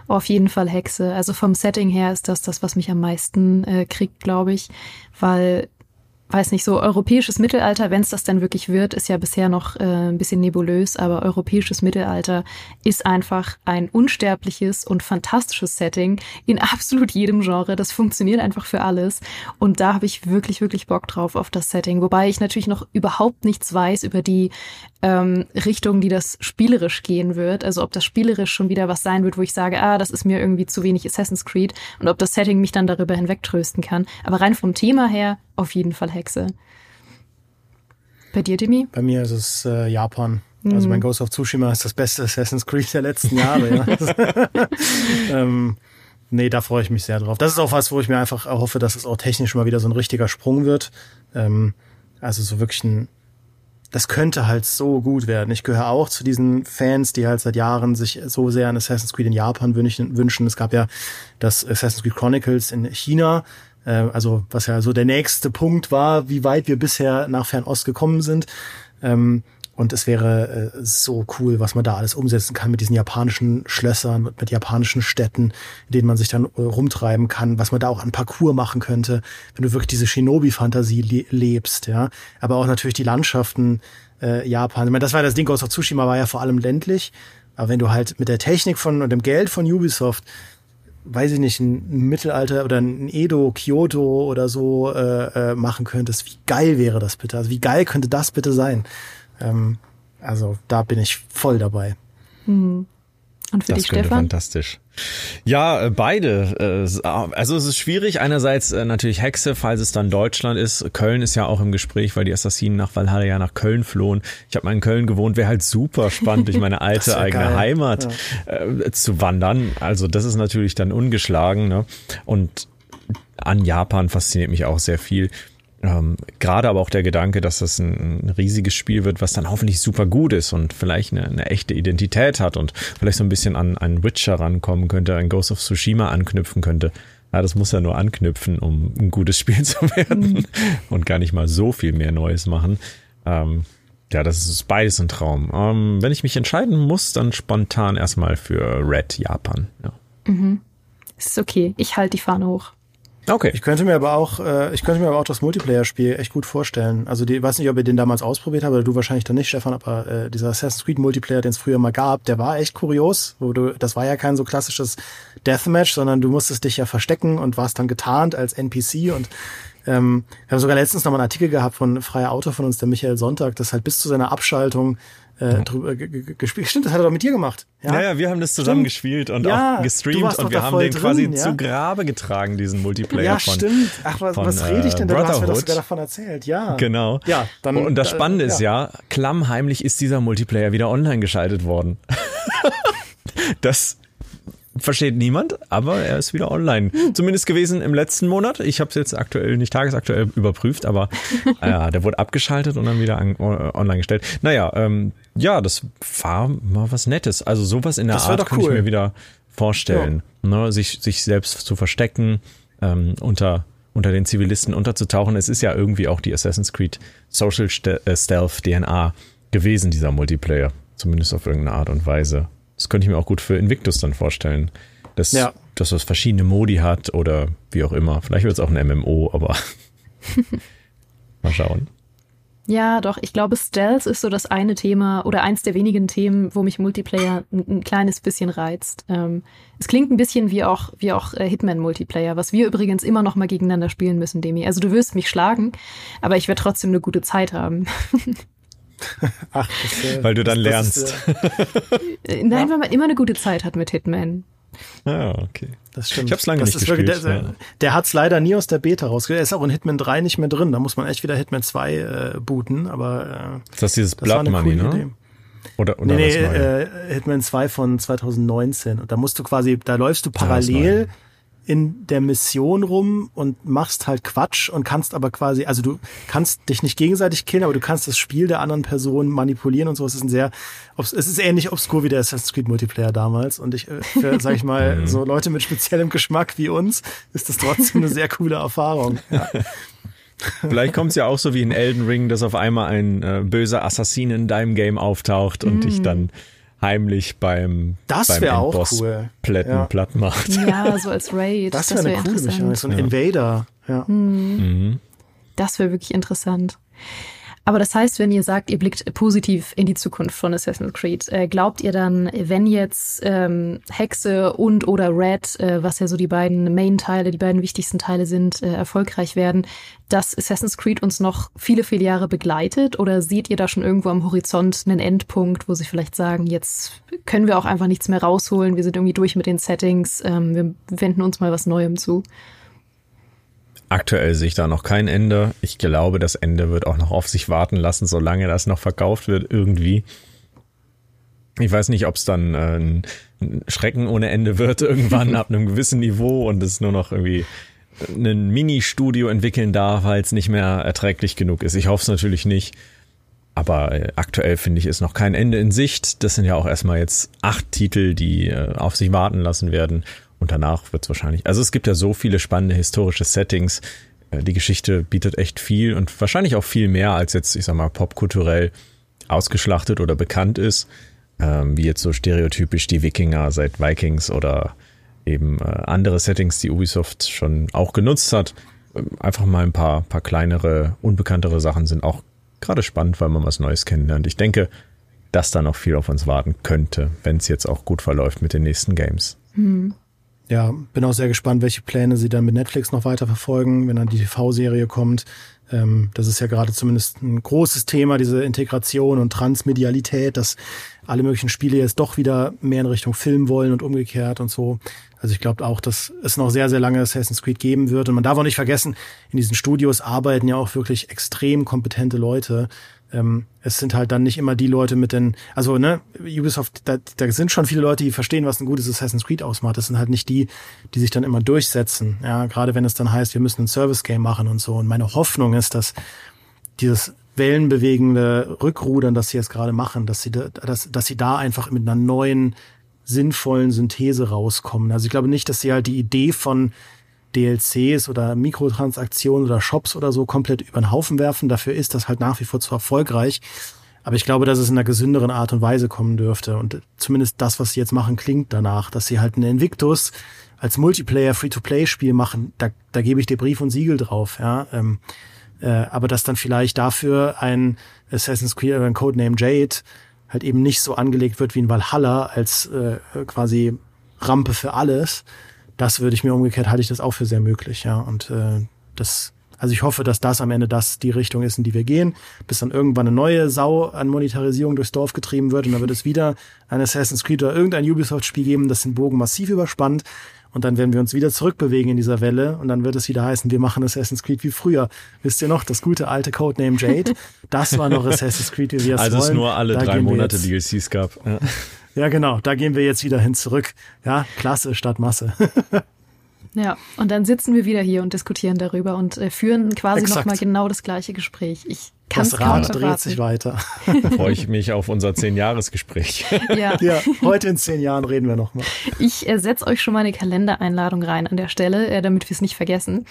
Auf jeden Fall Hexe. Also vom Setting her ist das das, was mich am meisten äh, kriegt, glaube ich, weil weiß nicht, so europäisches Mittelalter, wenn es das denn wirklich wird, ist ja bisher noch äh, ein bisschen nebulös, aber europäisches Mittelalter ist einfach ein unsterbliches und fantastisches Setting in [LAUGHS] absolut jedem Genre. Das funktioniert einfach für alles. Und da habe ich wirklich, wirklich Bock drauf auf das Setting. Wobei ich natürlich noch überhaupt nichts weiß über die ähm, Richtung, die das spielerisch gehen wird. Also ob das spielerisch schon wieder was sein wird, wo ich sage, ah, das ist mir irgendwie zu wenig Assassin's Creed und ob das Setting mich dann darüber hinwegtrösten kann. Aber rein vom Thema her auf jeden Fall Hexe. Bei dir, Demi? Bei mir ist es äh, Japan. Mhm. Also mein Ghost of Tsushima ist das beste Assassin's Creed der letzten Jahre. ja. [LAUGHS] ähm, nee, da freue ich mich sehr drauf. Das ist auch was, wo ich mir einfach hoffe, dass es auch technisch mal wieder so ein richtiger Sprung wird. Ähm, also so wirklich ein das könnte halt so gut werden. Ich gehöre auch zu diesen Fans, die halt seit Jahren sich so sehr an Assassin's Creed in Japan wünschen. Es gab ja das Assassin's Creed Chronicles in China, äh, also was ja so der nächste Punkt war, wie weit wir bisher nach Fernost gekommen sind. Ähm, und es wäre äh, so cool, was man da alles umsetzen kann mit diesen japanischen Schlössern, mit, mit japanischen Städten, in denen man sich dann äh, rumtreiben kann, was man da auch an Parcours machen könnte, wenn du wirklich diese Shinobi-Fantasie le lebst, ja. Aber auch natürlich die Landschaften äh, Japan. Ich meine, das war das Ding aus Tsushima, war ja vor allem ländlich. Aber wenn du halt mit der Technik von und dem Geld von Ubisoft weiß ich nicht, ein Mittelalter oder ein Edo, Kyoto oder so äh, äh, machen könntest, wie geil wäre das bitte? Also wie geil könnte das bitte sein? Ähm, also da bin ich voll dabei. Hm. Und für das dich, Stefan? Fantastisch. Ja, äh, beide. Äh, also es ist schwierig. Einerseits äh, natürlich Hexe, falls es dann Deutschland ist. Köln ist ja auch im Gespräch, weil die Assassinen nach Valhalla ja nach Köln flohen. Ich habe mal in Köln gewohnt, wäre halt super spannend, durch meine [LAUGHS] alte eigene geil. Heimat ja. zu wandern. Also das ist natürlich dann ungeschlagen. Ne? Und an Japan fasziniert mich auch sehr viel. Ähm, Gerade aber auch der Gedanke, dass das ein, ein, riesiges Spiel wird, was dann hoffentlich super gut ist und vielleicht eine, eine, echte Identität hat und vielleicht so ein bisschen an einen Witcher rankommen könnte, an Ghost of Tsushima anknüpfen könnte. Ja, das muss ja nur anknüpfen, um ein gutes Spiel [LAUGHS] zu werden mhm. und gar nicht mal so viel mehr Neues machen. Ähm, ja, das ist beides ein Traum. Ähm, wenn ich mich entscheiden muss, dann spontan erstmal für Red Japan. Ja. Mhm. Ist okay. Ich halte die Fahne hoch. Okay. Ich könnte mir aber auch, äh, ich könnte mir aber auch das Multiplayer-Spiel echt gut vorstellen. Also die, weiß nicht, ob ihr den damals ausprobiert habt, oder du wahrscheinlich dann nicht, Stefan, aber äh, dieser Assassin's Creed Multiplayer, den es früher mal gab, der war echt kurios. Wo du, das war ja kein so klassisches Deathmatch, sondern du musstest dich ja verstecken und warst dann getarnt als NPC und ähm, wir haben sogar letztens noch mal einen Artikel gehabt von Freier Autor von uns, der Michael Sonntag, das halt bis zu seiner Abschaltung äh, drüber gespielt. Stimmt, das hat er doch mit dir gemacht. Ja, ja, ja wir haben das zusammen stimmt. gespielt und ja, auch gestreamt und wir haben den drin, quasi ja? zu Grabe getragen, diesen Multiplayer ja, von. Ja, stimmt. Ach, was, von, was rede ich denn da? Du hast mir das sogar davon erzählt, ja. Genau. Ja, dann, und das Spannende äh, ist ja, klammheimlich ist dieser Multiplayer wieder online geschaltet worden. [LAUGHS] das versteht niemand, aber er ist wieder online. Zumindest gewesen im letzten Monat. Ich habe es jetzt aktuell nicht tagesaktuell überprüft, aber [LAUGHS] äh, der wurde abgeschaltet und dann wieder an, online gestellt. Naja, ähm, ja, das war mal was Nettes. Also sowas in der das Art kann cool. ich mir wieder vorstellen. Ja. Ne, sich, sich selbst zu verstecken, ähm, unter unter den Zivilisten unterzutauchen. Es ist ja irgendwie auch die Assassin's Creed Social äh, Stealth DNA gewesen, dieser Multiplayer. Zumindest auf irgendeine Art und Weise. Das könnte ich mir auch gut für Invictus dann vorstellen. Dass, ja. dass das verschiedene Modi hat oder wie auch immer. Vielleicht wird es auch ein MMO, aber [LAUGHS] mal schauen. Ja, doch. Ich glaube, Stealth ist so das eine Thema oder eins der wenigen Themen, wo mich Multiplayer ein, ein kleines bisschen reizt. Ähm, es klingt ein bisschen wie auch, wie auch äh, Hitman-Multiplayer, was wir übrigens immer noch mal gegeneinander spielen müssen, Demi. Also du wirst mich schlagen, aber ich werde trotzdem eine gute Zeit haben. [LAUGHS] [LAUGHS] Ach, das, äh, weil du dann das, lernst. Das [LAUGHS] äh, Nein, ja. weil man immer eine gute Zeit hat mit Hitman. Ah, okay. Das stimmt. Ich hab's lange das nicht gespielt. Wirklich, der, ja. der hat's leider nie aus der Beta rausgekriegt. Er ist auch in Hitman 3 nicht mehr drin. Da muss man echt wieder Hitman 2 äh, booten. Aber äh, ist das dieses Blood Money, ne? Idee. Oder, oder nee, nee, äh, Hitman 2 von 2019. Und da musst du quasi, da läufst du parallel in der Mission rum und machst halt Quatsch und kannst aber quasi, also du kannst dich nicht gegenseitig killen, aber du kannst das Spiel der anderen Person manipulieren und so. Es ist ein sehr, es ist ähnlich obskur wie der Assassin's Creed Multiplayer damals. Und ich, äh, für, sag ich mal, [LAUGHS] mhm. so Leute mit speziellem Geschmack wie uns, ist das trotzdem eine sehr coole Erfahrung. [LAUGHS] Ja. Vielleicht kommt es ja auch so wie in Elden Ring, dass auf einmal ein äh, böser Assassin in deinem Game auftaucht und mm. dich dann heimlich beim das wäre auch cool Plätten ja. platt macht. Ja, so als Raid. Das wäre wär eine coole Mischung, so ein ja. Invader. Ja. Mhm. Mhm. Das wäre wirklich interessant. Aber das heißt, wenn ihr sagt, ihr blickt positiv in die Zukunft von Assassin's Creed, äh, glaubt ihr dann, wenn jetzt ähm, Hexe und oder Red, äh, was ja so die beiden Main-Teile, die beiden wichtigsten Teile sind, äh, erfolgreich werden, dass Assassin's Creed uns noch viele, viele Jahre begleitet? Oder seht ihr da schon irgendwo am Horizont einen Endpunkt, wo sie vielleicht sagen, jetzt können wir auch einfach nichts mehr rausholen, wir sind irgendwie durch mit den Settings, ähm, wir wenden uns mal was Neuem zu? Aktuell sehe ich da noch kein Ende. Ich glaube, das Ende wird auch noch auf sich warten lassen, solange das noch verkauft wird irgendwie. Ich weiß nicht, ob es dann äh, ein Schrecken ohne Ende wird [LAUGHS] irgendwann ab einem gewissen Niveau und es nur noch irgendwie ein Mini-Studio entwickeln darf, weil es nicht mehr erträglich genug ist. Ich hoffe es natürlich nicht. Aber äh, aktuell finde ich ist noch kein Ende in Sicht. Das sind ja auch erstmal jetzt acht Titel, die äh, auf sich warten lassen werden. Und danach wird es wahrscheinlich. Also es gibt ja so viele spannende historische Settings. Äh, die Geschichte bietet echt viel und wahrscheinlich auch viel mehr, als jetzt, ich sag mal, popkulturell ausgeschlachtet oder bekannt ist. Ähm, wie jetzt so stereotypisch die Wikinger seit Vikings oder eben äh, andere Settings, die Ubisoft schon auch genutzt hat. Ähm, einfach mal ein paar, paar kleinere, unbekanntere Sachen sind auch gerade spannend, weil man was Neues kennenlernt. Ich denke, dass da noch viel auf uns warten könnte, wenn es jetzt auch gut verläuft mit den nächsten Games. Hm. Ja, bin auch sehr gespannt, welche Pläne sie dann mit Netflix noch weiter verfolgen, wenn dann die TV-Serie kommt. Ähm, das ist ja gerade zumindest ein großes Thema, diese Integration und Transmedialität, dass alle möglichen Spiele jetzt doch wieder mehr in Richtung Film wollen und umgekehrt und so. Also ich glaube auch, dass es noch sehr, sehr lange Assassin's Creed geben wird. Und man darf auch nicht vergessen, in diesen Studios arbeiten ja auch wirklich extrem kompetente Leute. Ähm, es sind halt dann nicht immer die Leute mit den, also ne, Ubisoft, da, da sind schon viele Leute, die verstehen, was ein gutes Assassin's Creed ausmacht. Das sind halt nicht die, die sich dann immer durchsetzen. Ja, gerade wenn es dann heißt, wir müssen ein Service-Game machen und so. Und meine Hoffnung ist, dass dieses wellenbewegende Rückrudern, das sie jetzt gerade machen, dass sie, da, dass, dass sie da einfach mit einer neuen sinnvollen Synthese rauskommen. Also ich glaube nicht, dass sie halt die Idee von DLCs oder Mikrotransaktionen oder Shops oder so komplett über den Haufen werfen. Dafür ist das halt nach wie vor zu erfolgreich. Aber ich glaube, dass es in einer gesünderen Art und Weise kommen dürfte. Und zumindest das, was sie jetzt machen, klingt danach, dass sie halt einen Invictus als Multiplayer Free-to-Play-Spiel machen. Da, da gebe ich dir Brief und Siegel drauf. Ja, ähm, äh, aber dass dann vielleicht dafür ein Assassin's Creed oder ein Codename Jade halt eben nicht so angelegt wird wie in Valhalla als äh, quasi Rampe für alles. Das würde ich mir umgekehrt halte ich das auch für sehr möglich, ja. Und äh, das, also ich hoffe, dass das am Ende das die Richtung ist, in die wir gehen, bis dann irgendwann eine neue Sau an Monetarisierung durchs Dorf getrieben wird und dann wird es wieder ein Assassin's Creed oder irgendein Ubisoft-Spiel geben, das den Bogen massiv überspannt. Und dann werden wir uns wieder zurückbewegen in dieser Welle und dann wird es wieder heißen, wir machen Assassin's Creed wie früher. Wisst ihr noch, das gute alte Codename Jade, das war noch Assassin's Creed, wie wir es Als wollen. es nur alle Da drei Monate jetzt- DLCs gab. Ja. [LAUGHS] Ja, genau, da gehen wir jetzt wieder hin zurück. Ja, Klasse statt Masse. [LAUGHS] Ja, und dann sitzen wir wieder hier und diskutieren darüber und äh, führen quasi nochmal genau das gleiche Gespräch. Ich kann es Das Rad dreht sich weiter. [LAUGHS] Freue ich mich auf unser Zehn-Jahres-Gespräch. Ja. [LAUGHS] Ja, heute in zehn Jahren reden wir nochmal. Ich äh, setze euch schon mal eine Kalendereinladung rein an der Stelle, äh, damit wir es nicht vergessen.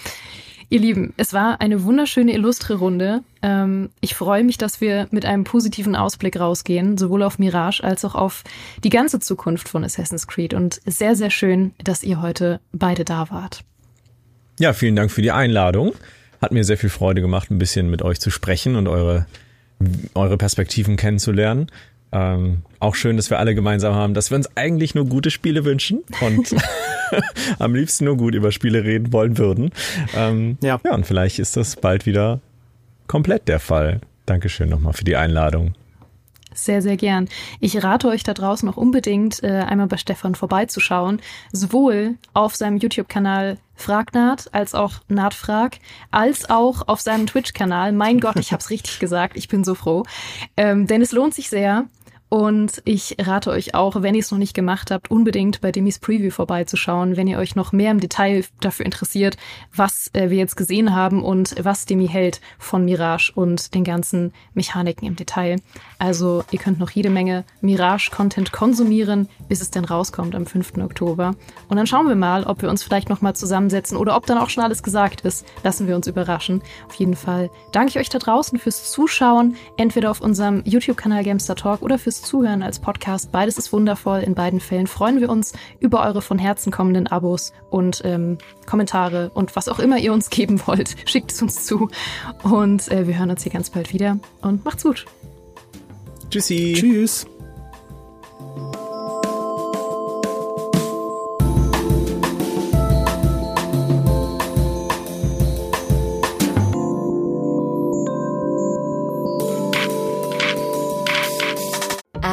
Ihr Lieben, es war eine wunderschöne, illustre Runde. Ähm, ich freue mich, dass wir mit einem positiven Ausblick rausgehen, sowohl auf Mirage als auch auf die ganze Zukunft von Assassin's Creed. Und sehr, sehr schön, dass ihr heute beide da wart. Ja, vielen Dank für die Einladung. Hat mir sehr viel Freude gemacht, ein bisschen mit euch zu sprechen und eure, eure Perspektiven kennenzulernen. Ähm, auch schön, dass wir alle gemeinsam haben, dass wir uns eigentlich nur gute Spiele wünschen und [LAUGHS] am liebsten nur gut über Spiele reden wollen würden. Ähm, Ja. ja, und vielleicht ist das bald wieder komplett der Fall. Dankeschön nochmal für die Einladung. Sehr, sehr gern. Ich rate euch da draußen auch unbedingt, äh, einmal bei Stefan vorbeizuschauen. Sowohl auf seinem YouTube-Kanal Fragnat als auch Nahtfrag, als auch auf seinem Twitch-Kanal. Mein Gott, ich hab's [LAUGHS] richtig gesagt. Ich bin so froh. Ähm, denn es lohnt sich sehr. Und ich rate euch auch, wenn ihr es noch nicht gemacht habt, unbedingt bei Demis Preview vorbeizuschauen, wenn ihr euch noch mehr im Detail dafür interessiert, was äh, wir jetzt gesehen haben und was Demi hält von Mirage und den ganzen Mechaniken im Detail. Also ihr könnt noch jede Menge Mirage-Content konsumieren, bis es dann rauskommt am 5. Oktober. Und dann schauen wir mal, ob wir uns vielleicht noch mal zusammensetzen oder ob dann auch schon alles gesagt ist. Lassen wir uns überraschen. Auf jeden Fall danke ich euch da draußen fürs Zuschauen, entweder auf unserem YouTube-Kanal Gamestar Talk oder fürs Zuhören als Podcast. Beides ist wundervoll. In beiden Fällen freuen wir uns über eure von Herzen kommenden Abos und ähm, Kommentare und was auch immer ihr uns [LAUGHS] geben wollt. Schickt es uns zu. Und äh, wir hören uns hier ganz bald wieder. Und macht's gut. Tschüssi. Tschüss.